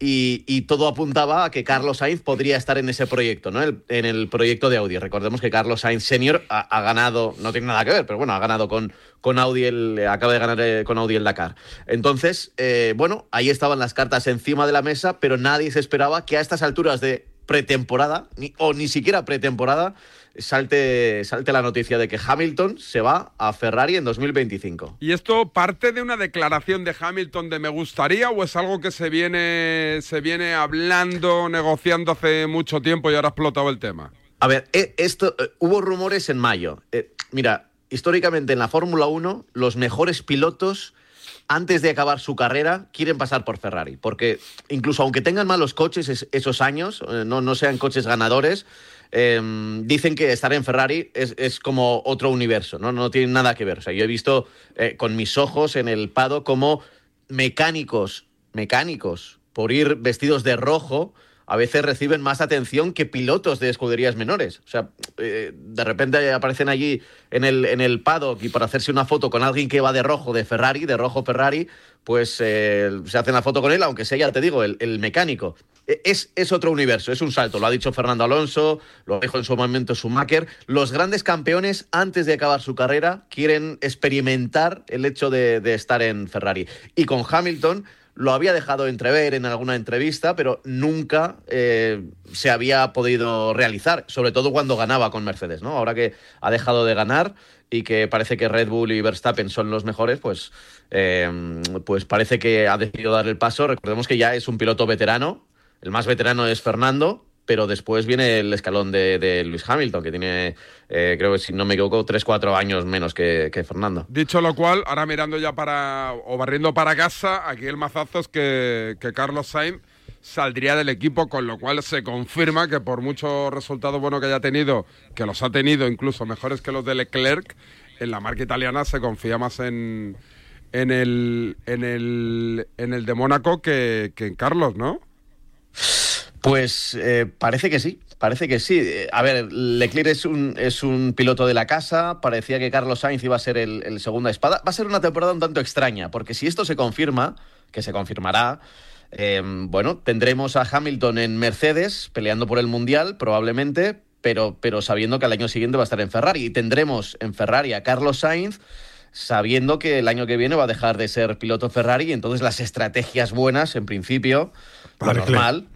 Y, y todo apuntaba a que Carlos Sainz podría estar en ese proyecto, ¿no? En el proyecto de Audi. Recordemos que Carlos Sainz Senior ha, ha ganado, no tiene nada que ver, pero bueno, ha ganado con, con Audi, el, acaba de ganar eh, con Audi el Dakar. Entonces, eh, bueno, ahí estaban las cartas encima de la mesa, pero nadie se esperaba que a estas alturas de pretemporada, ni, o ni siquiera pretemporada, salte, salte la noticia de que Hamilton se va a Ferrari en 2025.
¿Y esto parte de una declaración de Hamilton de me gustaría o es algo que se viene, se viene hablando, negociando hace mucho tiempo y ahora ha explotado el tema?
A ver, eh, esto, eh, hubo rumores en mayo. Eh, mira, históricamente en la Fórmula 1, los mejores pilotos antes de acabar su carrera, quieren pasar por Ferrari. Porque incluso aunque tengan malos coches es- esos años, eh, no, no sean coches ganadores, eh, dicen que estar en Ferrari es, es como otro universo, ¿no? No tiene nada que ver. O sea, yo he visto eh, con mis ojos en el Pado como mecánicos, mecánicos, por ir vestidos de rojo, a veces reciben más atención que pilotos de escuderías menores. O sea, eh, de repente aparecen allí en el, en el paddock y para hacerse una foto con alguien que va de rojo de Ferrari, de rojo Ferrari, pues eh, se hacen la foto con él, aunque sea, ya te digo, el, el mecánico. E- Es, es otro universo, es un salto. Lo ha dicho Fernando Alonso, lo dijo en su momento Schumacher. Los grandes campeones, antes de acabar su carrera, quieren experimentar el hecho de, de estar en Ferrari. Y con Hamilton lo había dejado entrever en alguna entrevista, pero nunca eh, se había podido realizar, sobre todo cuando ganaba con Mercedes, ¿no? Ahora que ha dejado de ganar y que parece que Red Bull y Verstappen son los mejores, pues, eh, pues parece que ha decidido dar el paso. Recordemos que ya es un piloto veterano, el más veterano es Fernando, pero después viene el escalón de, Lewis Hamilton, que tiene, eh, creo que si no me equivoco, 3-4 años menos que, Fernando.
Dicho lo cual, ahora mirando ya para, o barriendo para casa, aquí el mazazo es que, que Carlos Sainz saldría del equipo, con lo cual se confirma que por muchos resultados buenos que haya tenido, que los ha tenido incluso mejores que los de Leclerc, en la marca italiana se confía más en, en, el, en, el, en el de Mónaco que, que en Carlos, ¿no?
Pues eh, parece que sí, parece que sí. A ver, Leclerc es un, es un piloto de la casa, parecía que Carlos Sainz iba a ser el, el segunda espada. Va a ser una temporada un tanto extraña, porque si esto se confirma, que se confirmará, eh, bueno, tendremos a Hamilton en Mercedes peleando por el Mundial, probablemente, pero, pero sabiendo que al año siguiente va a estar en Ferrari. Y tendremos en Ferrari a Carlos Sainz sabiendo que el año que viene va a dejar de ser piloto Ferrari y entonces las estrategias buenas, en principio,
Para
lo
Leclerc.
normal,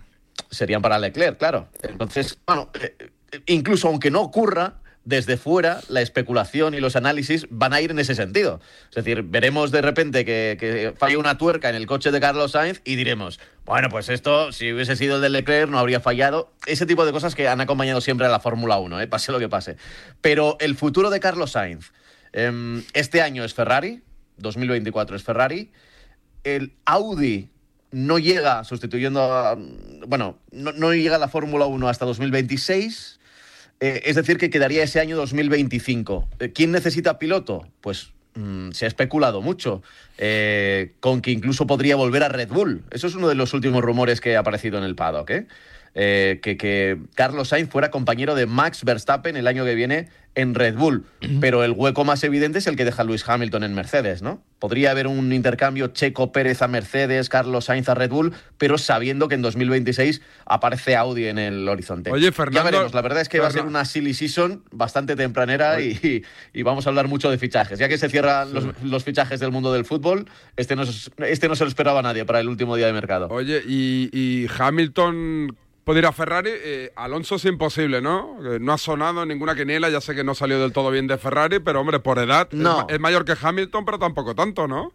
serían para Leclerc, claro. Entonces, bueno, eh, eh, incluso aunque no ocurra, desde fuera la especulación y los análisis van a ir en ese sentido. Es decir, veremos de repente que, falla una tuerca en el coche de Carlos Sainz y diremos, bueno, pues esto, si hubiese sido el de Leclerc, no habría fallado. Ese tipo de cosas que han acompañado siempre a la Fórmula 1, ¿eh? pase lo que pase. Pero el futuro de Carlos Sainz, em, este año es Ferrari, 2024 es Ferrari, el Audi no llega sustituyendo a, bueno, no, no llega la Fórmula 1 hasta 2026. eh, es decir, que quedaría ese año 2025. Eh, ¿Quién necesita piloto? Pues mm, se ha especulado mucho eh, con que incluso podría volver a Red Bull. Eso es uno de los últimos rumores que ha aparecido en el paddock. ¿eh? Eh, que, que Carlos Sainz fuera compañero de Max Verstappen el año que viene en Red Bull. Pero el hueco más evidente es el que deja Lewis Hamilton en Mercedes, ¿no? Podría haber un intercambio Checo Pérez a Mercedes, Carlos Sainz a Red Bull, pero sabiendo que en 2026 aparece Audi en el horizonte.
Oye, Fernando-
Ya veremos, la verdad es que va a ser una silly season bastante tempranera y, y- vamos a hablar mucho de fichajes. Ya que se cierran los, los fichajes del mundo del fútbol, este no, se- este no se lo esperaba nadie para el último día de mercado.
Oye, y, y Hamilton puede ir a Ferrari. eh, Alonso es imposible, ¿no? Eh, no ha sonado ninguna quiniela. Ya sé que no salió del todo bien de Ferrari, pero hombre, por edad
No.
es, mayor que Hamilton, pero tampoco tanto, ¿no?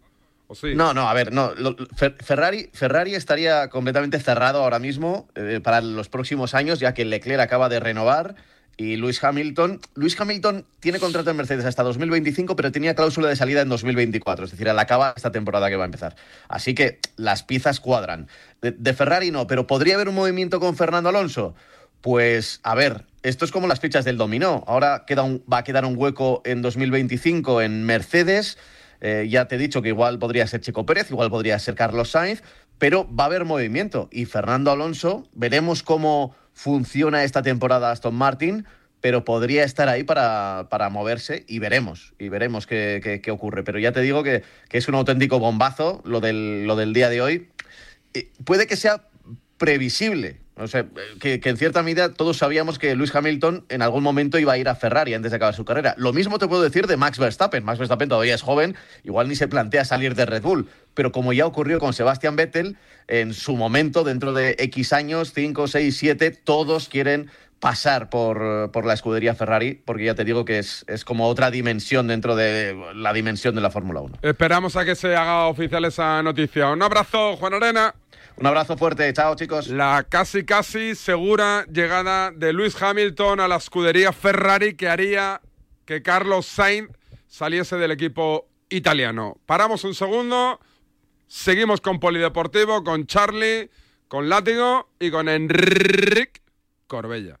¿O sí?
No, no, a ver, no. lo- Fer- Ferrari, Ferrari estaría completamente cerrado ahora mismo eh, para los próximos años, ya que Leclerc acaba de renovar y Luis Hamilton. Luis Hamilton tiene contrato en Mercedes hasta 2025, pero tenía cláusula de salida en 2024, es decir, al acabar esta temporada que va a empezar. Así que las piezas cuadran. De, Ferrari no, pero ¿podría haber un movimiento con Fernando Alonso? Pues, a ver, esto es como las fichas del dominó. Ahora queda un- va a quedar un hueco en 2025 en Mercedes. Eh, ya te he dicho que igual podría ser Checo Pérez, igual podría ser Carlos Sainz, pero va a haber movimiento. Y Fernando Alonso, veremos cómo funciona esta temporada Aston Martin, pero podría estar ahí para, para moverse y veremos, y veremos qué, qué- ocurre. Pero ya te digo que, que es un auténtico bombazo lo del, lo del día de hoy. Eh, puede que sea previsible. O sea, que, en cierta medida todos sabíamos que Lewis Hamilton en algún momento iba a ir a Ferrari antes de acabar su carrera. Lo mismo te puedo decir de Max Verstappen. Max Verstappen todavía es joven, igual ni se plantea salir de Red Bull. Pero como ya ocurrió con Sebastian Vettel, en su momento, dentro de X años, 5, 6, 7, todos quieren pasar por, por la escudería Ferrari, porque ya te digo que es, es como otra dimensión dentro de la dimensión de la Fórmula 1.
Esperamos a que se haga oficial esa noticia. Un abrazo, Juan Arena.
Un abrazo fuerte, chao chicos.
La casi casi segura llegada de Luis Hamilton a la escudería Ferrari que haría que Carlos Sainz saliese del equipo italiano. Paramos un segundo, seguimos con Polideportivo, con Charlie, con Látigo y con Enric Corbella.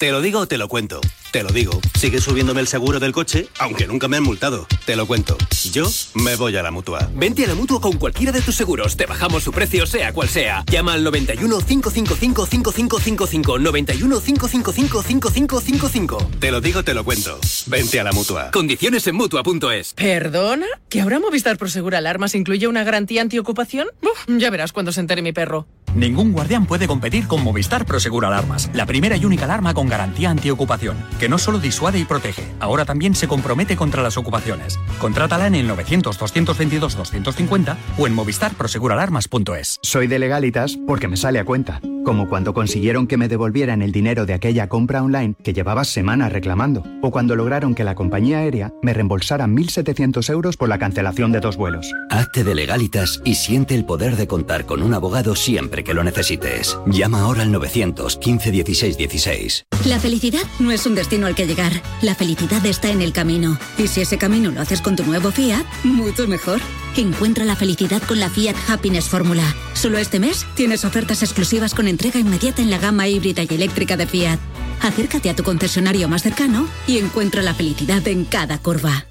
Te lo digo o te lo cuento. Te lo digo. Sigue subiéndome el seguro del coche, aunque nunca me han multado. Te lo cuento. Yo me voy a la mutua.
Vente a la mutua con cualquiera de tus seguros. Te bajamos su precio, sea cual sea. Llama al 91 555 5555. 91 555 5555.
Te lo digo, te lo cuento. Vente a la mutua.
Condiciones en mutua.es.
¿Perdona? ¿Que ahora Movistar Prosegura Alarmas incluye una garantía antiocupación? Uf, ya verás cuando se entere mi perro.
Ningún guardián puede competir con Movistar Prosegura Alarmas, la primera y única alarma con garantía antiocupación, que no solo disuade y protege, ahora también se compromete contra las ocupaciones. Contrátala en el 900-222-250 o en movistarproseguraalarmas.es.
Soy de legalitas porque me sale a cuenta, como cuando consiguieron que me devolvieran el dinero de aquella compra online que llevaba semanas reclamando, o cuando lograron que la compañía aérea me reembolsara 1.700 euros por la cancelación de dos vuelos.
Hazte de legalitas y siente el poder de contar con un abogado siempre que lo necesites. Llama ahora al 915 16 16.
La felicidad no es un destino al que llegar. La felicidad está en el camino. Y si ese camino lo haces con tu nuevo Fiat, mucho mejor. Encuentra la felicidad con la Fiat Happiness Fórmula. Solo este mes tienes ofertas exclusivas con entrega inmediata en la gama híbrida y eléctrica de Fiat. Acércate a tu concesionario más cercano y encuentra la felicidad en cada curva.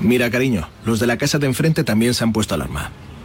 Mira, cariño, los de la casa de enfrente también se han puesto alarma.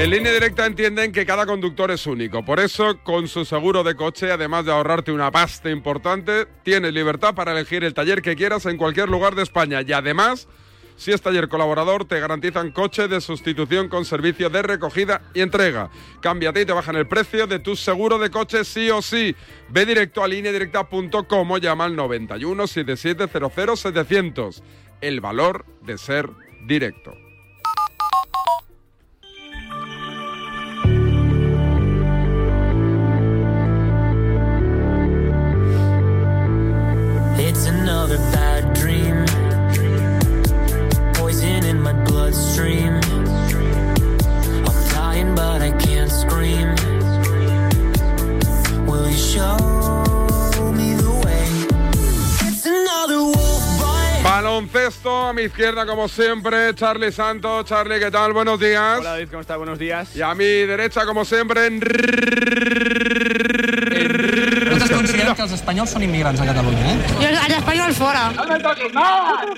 En línea directa entienden que cada conductor es único. Por eso, con su seguro de coche, además de ahorrarte una pasta importante, tienes libertad para elegir el taller que quieras en cualquier lugar de España. Y además, si es taller colaborador, te garantizan coche de sustitución con servicio de recogida y entrega. Cámbiate y te bajan el precio de tu seguro de coche sí o sí. Ve directo a lineadirecta.com o llama al 91 77 00 700. El valor de ser directo. A mi izquierda, como siempre, Charlie Santos. Charlie, ¿qué tal? Buenos días.
Hola David, ¿cómo estás? Buenos días.
Y a mi derecha, como siempre,
Nosaltres considerem que els espanyols són immigrants a Catalunya, eh?
I els espanyols fora. No!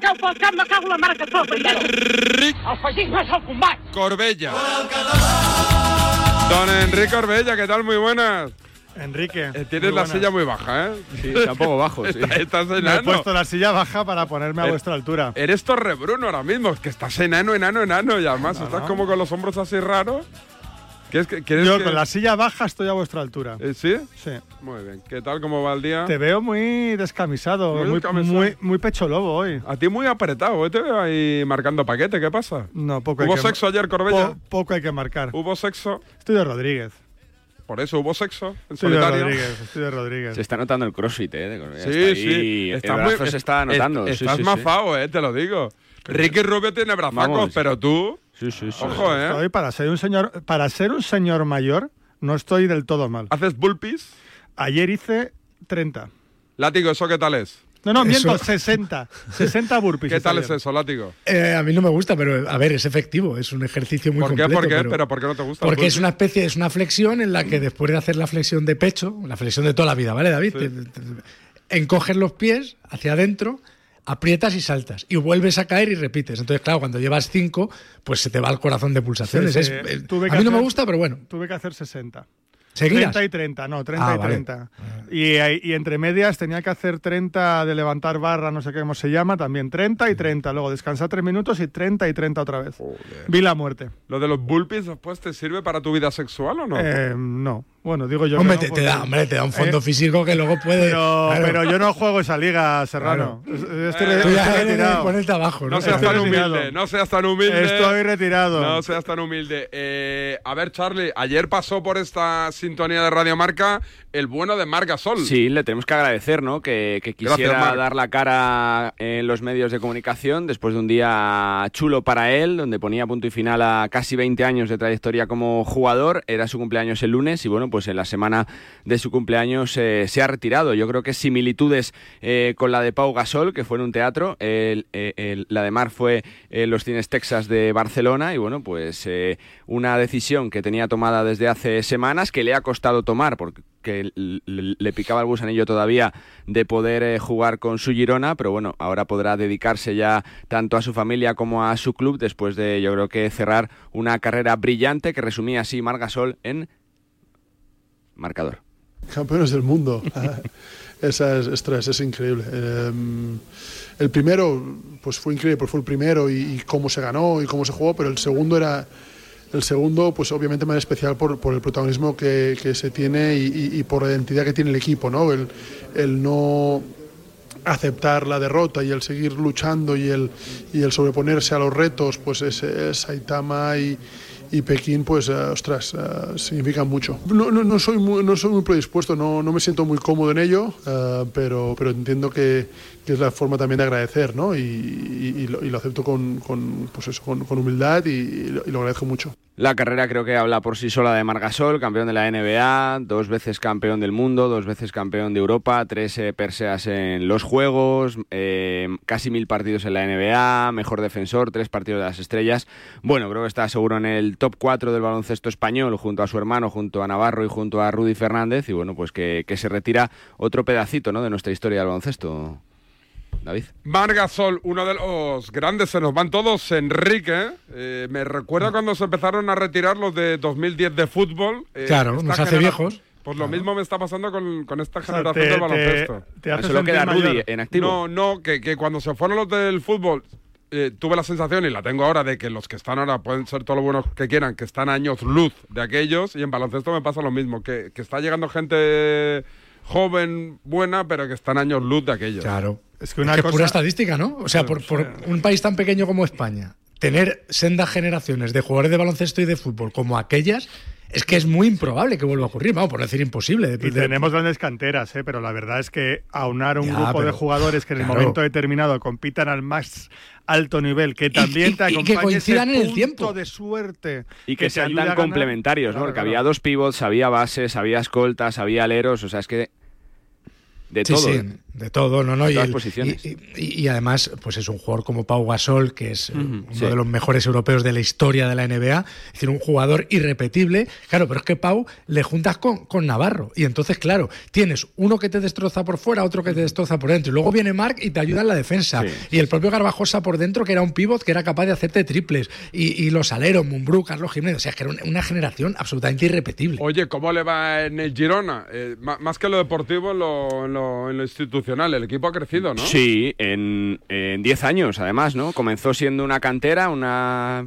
Cau pel cap, me cago en la mare que et fa, El feixisme és el combat.
Corbella. Don Enrique Corbella, ¿qué tal? Muy buenas.
Enrique.
Eh, tienes
muy
la silla muy baja, ¿eh?
Sí, está un poco bajo, sí.
Estás, estás
Me he
enano.
puesto la silla baja para ponerme a
Eh,
vuestra altura.
Eres Torre Bruno ahora mismo, es que estás enano, enano, enano y además
No,
estás
no.
como con los hombros así raros. ¿Quieres que, quieres
Yo
que-
con la silla baja estoy a vuestra altura.
¿Eh, ¿Sí?
Sí.
Muy bien. ¿Qué tal? ¿Cómo va el día?
Te veo muy descamisado,
Muy
muy,
descamisado.
muy- muy pecho lobo hoy.
A ti muy apretado, hoy te veo ahí marcando paquete, ¿qué pasa?
No, poco hay
¿Hubo
que-
sexo ayer, Corbella?
po- poco hay que marcar.
¿Hubo sexo?
Estoy de Rodríguez.
Por eso, ¿hubo sexo? ¿En
Estoy de
solitario?
Rodríguez, estoy de Rodríguez.
Se está notando el crossfit, ¿eh? de.
Sí,
Está ahí,
sí.
El
Estás
brazo
muy-
se está
est-
notando. sí,
Estás
sí, sí.
mafao, eh, te lo digo. Ricky Rubio tiene brazacos, pero tú...
Sí, sí, sí.
Ojo, eh.
Estoy para ser un señor, para ser un señor mayor, no estoy del todo mal.
¿Haces bulpis?
Ayer hice 30.
Látigo, ¿eso qué tal es?
No, no, miento,
Eso-
60. 60 burpees.
¿Qué tal es eso, látigo?
Eh, a mí no me gusta, pero a ver, es efectivo, es un ejercicio muy
¿Por qué?
completo.
¿Por qué?
Pero,
¿Pero por qué no te gusta?
porque
el
es una especie, es una flexión en la que después de hacer la flexión de pecho, la flexión de toda la vida, ¿vale, David? Te- encoges los pies hacia adentro, aprietas y saltas. Y vuelves a caer y repites. Entonces, claro, cuando llevas cinco, pues se te va el corazón de pulsaciones.
Sí, sí,
Es- es-
tuve
a mí no me gusta, pero bueno.
Tuve que hacer 60.
¿Seguidas?
30 y 30, no, 30
Ah,
y
vale.
30. Y, y entre medias tenía que hacer 30 de levantar barra, no sé qué cómo se llama, también 30 y 30. Luego descansar 3 minutos y 30 y 30 otra vez. Vi la muerte.
¿Lo de los burpees después te sirve para tu vida sexual o no?
Eh, no. Bueno, digo yo.
hombre,
que
te,
no,
te da,
porque-
hombre, te da un fondo
Eh,
físico que luego puede.
Pero,
claro.
pero yo no juego esa liga, Serrano. Es- Estoy,
Tú ya
retirado.
ponerte abajo, ¿no?
No seas tan
retirado.
humilde, no seas tan humilde.
Estoy retirado.
No seas tan humilde. Eh, a ver, Charlie, ayer pasó por esta sintonía de Radio Marca el bueno de Marc Gasol.
Sí, le tenemos que agradecer, ¿no? Que, quisiera dar la cara en los medios de comunicación después de un día chulo para él, donde ponía punto y final a casi 20 años de trayectoria como jugador. Era su cumpleaños el lunes y bueno, pues en la semana de su cumpleaños eh, se ha retirado. Yo creo que similitudes eh, con la de Pau Gasol, que fue en un teatro. Eh, la de Mar fue en los Cines Texas de Barcelona y bueno, pues una decisión que tenía tomada desde hace semanas que le ha costado tomar porque le picaba el gusanillo todavía de poder jugar con su Girona, pero bueno, ahora podrá dedicarse ya tanto a su familia como a su club después de, yo creo que cerrar una carrera brillante que resumía así Margasol en marcador.
Campeones del mundo. Esa es, ostras, es increíble. Eh, el primero, pues fue increíble, porque fue el primero y, y cómo se ganó y cómo se jugó, pero el segundo era. El segundo, pues obviamente más especial por, por el protagonismo que, que se tiene y, y- y por la identidad que tiene el equipo, ¿no? El, el no aceptar la derrota y el seguir luchando y el, y el sobreponerse a los retos, pues es, es Saitama y, y Pekín, pues, eh, ostras, eh, significan mucho. No, no, no soy muy, no soy muy predispuesto, no, no me siento muy cómodo en ello, eh, pero, pero entiendo que, es la forma también de agradecer, ¿no? Y, lo, y lo acepto con, con, pues eso, con, humildad y lo agradezco mucho.
La carrera creo que habla por sí sola de Margasol, campeón de la NBA, dos veces campeón del mundo, dos veces campeón de Europa, tres eh, perseas en los Juegos, eh, casi mil partidos en la NBA, mejor defensor, tres partidos de las estrellas. Bueno, creo que está seguro en el top 4 del baloncesto español, junto a su hermano, junto a Navarro y junto a Rudy Fernández. Y bueno, pues que, que se retira otro pedacito ¿no? de nuestra historia del baloncesto. David.
Marc Gasol, uno de los grandes, se nos van todos. Enrique, eh, me recuerda cuando se empezaron a retirar los de 2010 de fútbol. eh,
Claro, nos hace viejos.
Pues lo mismo me está pasando con, con esta
sea,
generación
te-
del
te-
baloncesto.
te hace Solo queda Rudy mayor.
en activo.
No, no, que, que cuando se fueron los del fútbol, eh, tuve la sensación, y la tengo ahora, de que los que están ahora pueden ser todo lo buenos que quieran, que están años luz de aquellos, y en baloncesto me pasa lo mismo, que, que está llegando gente joven, buena, pero que están años luz de aquellos.
Claro.
Es que
Es
una
que
cosa-
pura estadística, ¿no? O sea, por, por un país tan pequeño como España, tener sendas generaciones de jugadores de baloncesto y de fútbol como aquellas, es que es muy improbable que vuelva a ocurrir, vamos, por decir imposible. De-
Y
de-
tenemos grandes canteras, ¿eh? pero la verdad es que aunar un
Ya,
grupo de jugadores que en el momento determinado compitan al más alto nivel, que también
y-
te
y que
acompañe
coincidan
ese
en el
punto
tiempo.
de suerte
Y que,
te
sean tan complementarios, ¿no? Porque
claro.
había dos pivots, había bases, había escoltas, había aleros, o sea, es que de
Sí,
todo.
sí, de todo, no, no.
De
Y,
todas
el-
posiciones.
y- y- y además, pues es un jugador como Pau Gasol, que es eh, uno
sí.
de los mejores europeos de la historia de la NBA. Es decir, un jugador irrepetible. Claro, pero es que Pau le juntas con, con Navarro. Y entonces, claro, tienes uno que te destroza por fuera, otro que te destroza por dentro. Y luego viene Mark y te ayuda en la defensa. Y el propio Garbajosa por dentro, que era un pivot que era capaz de hacerte triples. Y, y los aleros, Mumbrú, Carlos Jiménez. O sea, que era una, una generación absolutamente irrepetible.
Oye, ¿cómo le va en el Girona? Eh, más que lo deportivo, en lo, en lo- en lo institucional. El equipo ha crecido, ¿no?
Sí, en en 10 años, además, ¿no? Comenzó siendo una cantera, una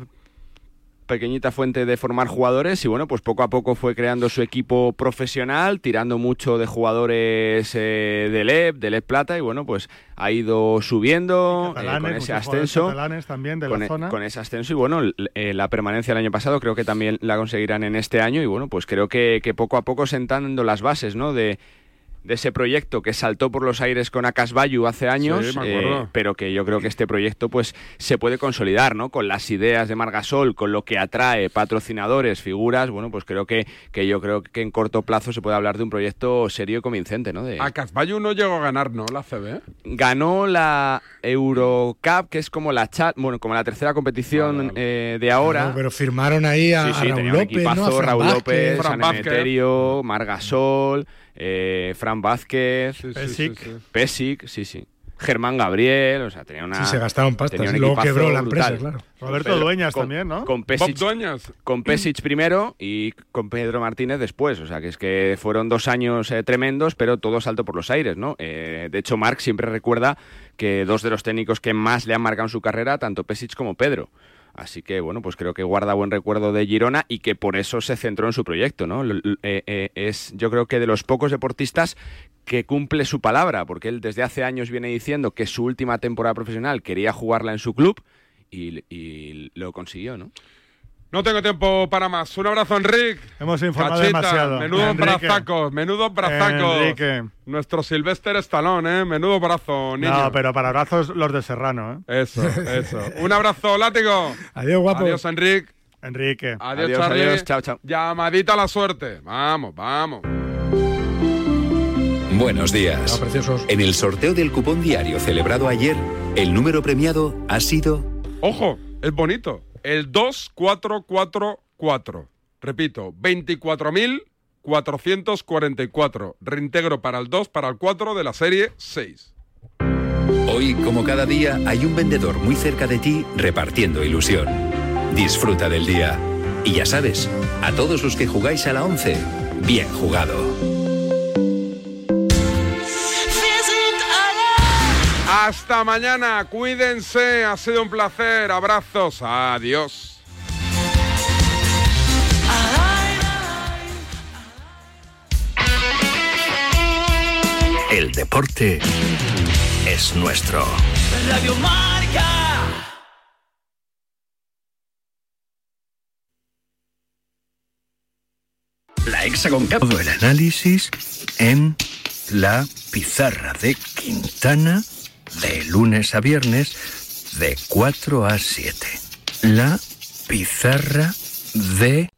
pequeñita fuente de formar jugadores y bueno, pues poco a poco fue creando su equipo profesional, tirando mucho de jugadores eh, del EP, del EP Plata y bueno, pues ha ido subiendo eh, con ese ascenso.
también de
con,
la
e-
zona.
con ese ascenso y bueno, eh, la permanencia el año pasado creo que también la conseguirán en este año y bueno, pues creo que, que poco a poco sentando las bases, ¿no? De, de ese proyecto que saltó por los aires con Acasbayu hace años,
Sí, me acuerdo.
eh, pero que yo creo que este proyecto pues se puede consolidar, ¿no? Con las ideas de Margasol, con lo que atrae patrocinadores, figuras, bueno, pues creo que, que yo creo que en corto plazo se puede hablar de un proyecto serio y convincente, ¿no? De-
A Casballo no llegó a ganar, ¿no? La CB.
ganó la Eurocup, que es como la chat, bueno, como la tercera competición eh, de ahora.
No, pero firmaron ahí a,
Sí,
a
sí,
Raúl
tenía un
López, ¿no?
equipazo,
A
Raúl
Vázquez.
López, San Margasol, eh, Fran Vázquez,
Sí,
Pesic.
sí, sí.
Pesic, sí, sí. Germán Gabriel, o sea, tenía una.
Sí, se gastaron pastas
tenía un
y luego quebró la empresa,
brutal.
claro.
Roberto
Pero
Dueñas
con-
también, ¿no?
Con
Bob
Pesic,
Dueñas.
con Pesic primero y con Pedro Martínez después. O sea, que es que fueron dos años eh, tremendos, pero todo salto por los aires, ¿no? Eh, de hecho, Marc siempre recuerda que dos de los técnicos que más le han marcado en su carrera, tanto Pesic como Pedro. Así que, bueno, pues creo que guarda buen recuerdo de Girona y que por eso se centró en su proyecto, ¿no? Eh, eh, es, yo creo que de los pocos deportistas que cumple su palabra, porque él desde hace años viene diciendo que su última temporada profesional quería jugarla en su club y lo consiguió, ¿no?
No tengo tiempo para más. Un abrazo, Enrique.
Hemos informado
Cachita,
demasiado.
Menudo
Enrique.
brazacos, menudo brazacos.
Enrique.
Nuestro Silvestre Stallone, ¿eh? Menudo brazo, niño.
No, pero para brazos los de Serrano, ¿eh?
Eso, eso. Un abrazo, látigo.
Adiós, guapo.
Adiós, Enrique.
Enrique.
Adiós,
Adiós,
Charlie.
adiós. Chao, chao.
Llamadita a la suerte. Vamos, vamos.
Buenos días.
Preciosos.
En el sorteo del cupón diario celebrado ayer, el número premiado ha sido
Ojo, es bonito. El 2444. Repito, 24.444. Reintegro para el 2, para el 4 de la serie 6.
Hoy, como cada día, hay un vendedor muy cerca de ti repartiendo ilusión. Disfruta del día. Y ya sabes, a todos los que jugáis a la 11, bien jugado.
Hasta mañana, cuídense, ha sido un placer, abrazos, adiós.
El deporte es nuestro.
Radio Marca.
La Hexagon Cup. Todo el análisis en la pizarra de Quintana de lunes a viernes de 4 a 7. La pizarra de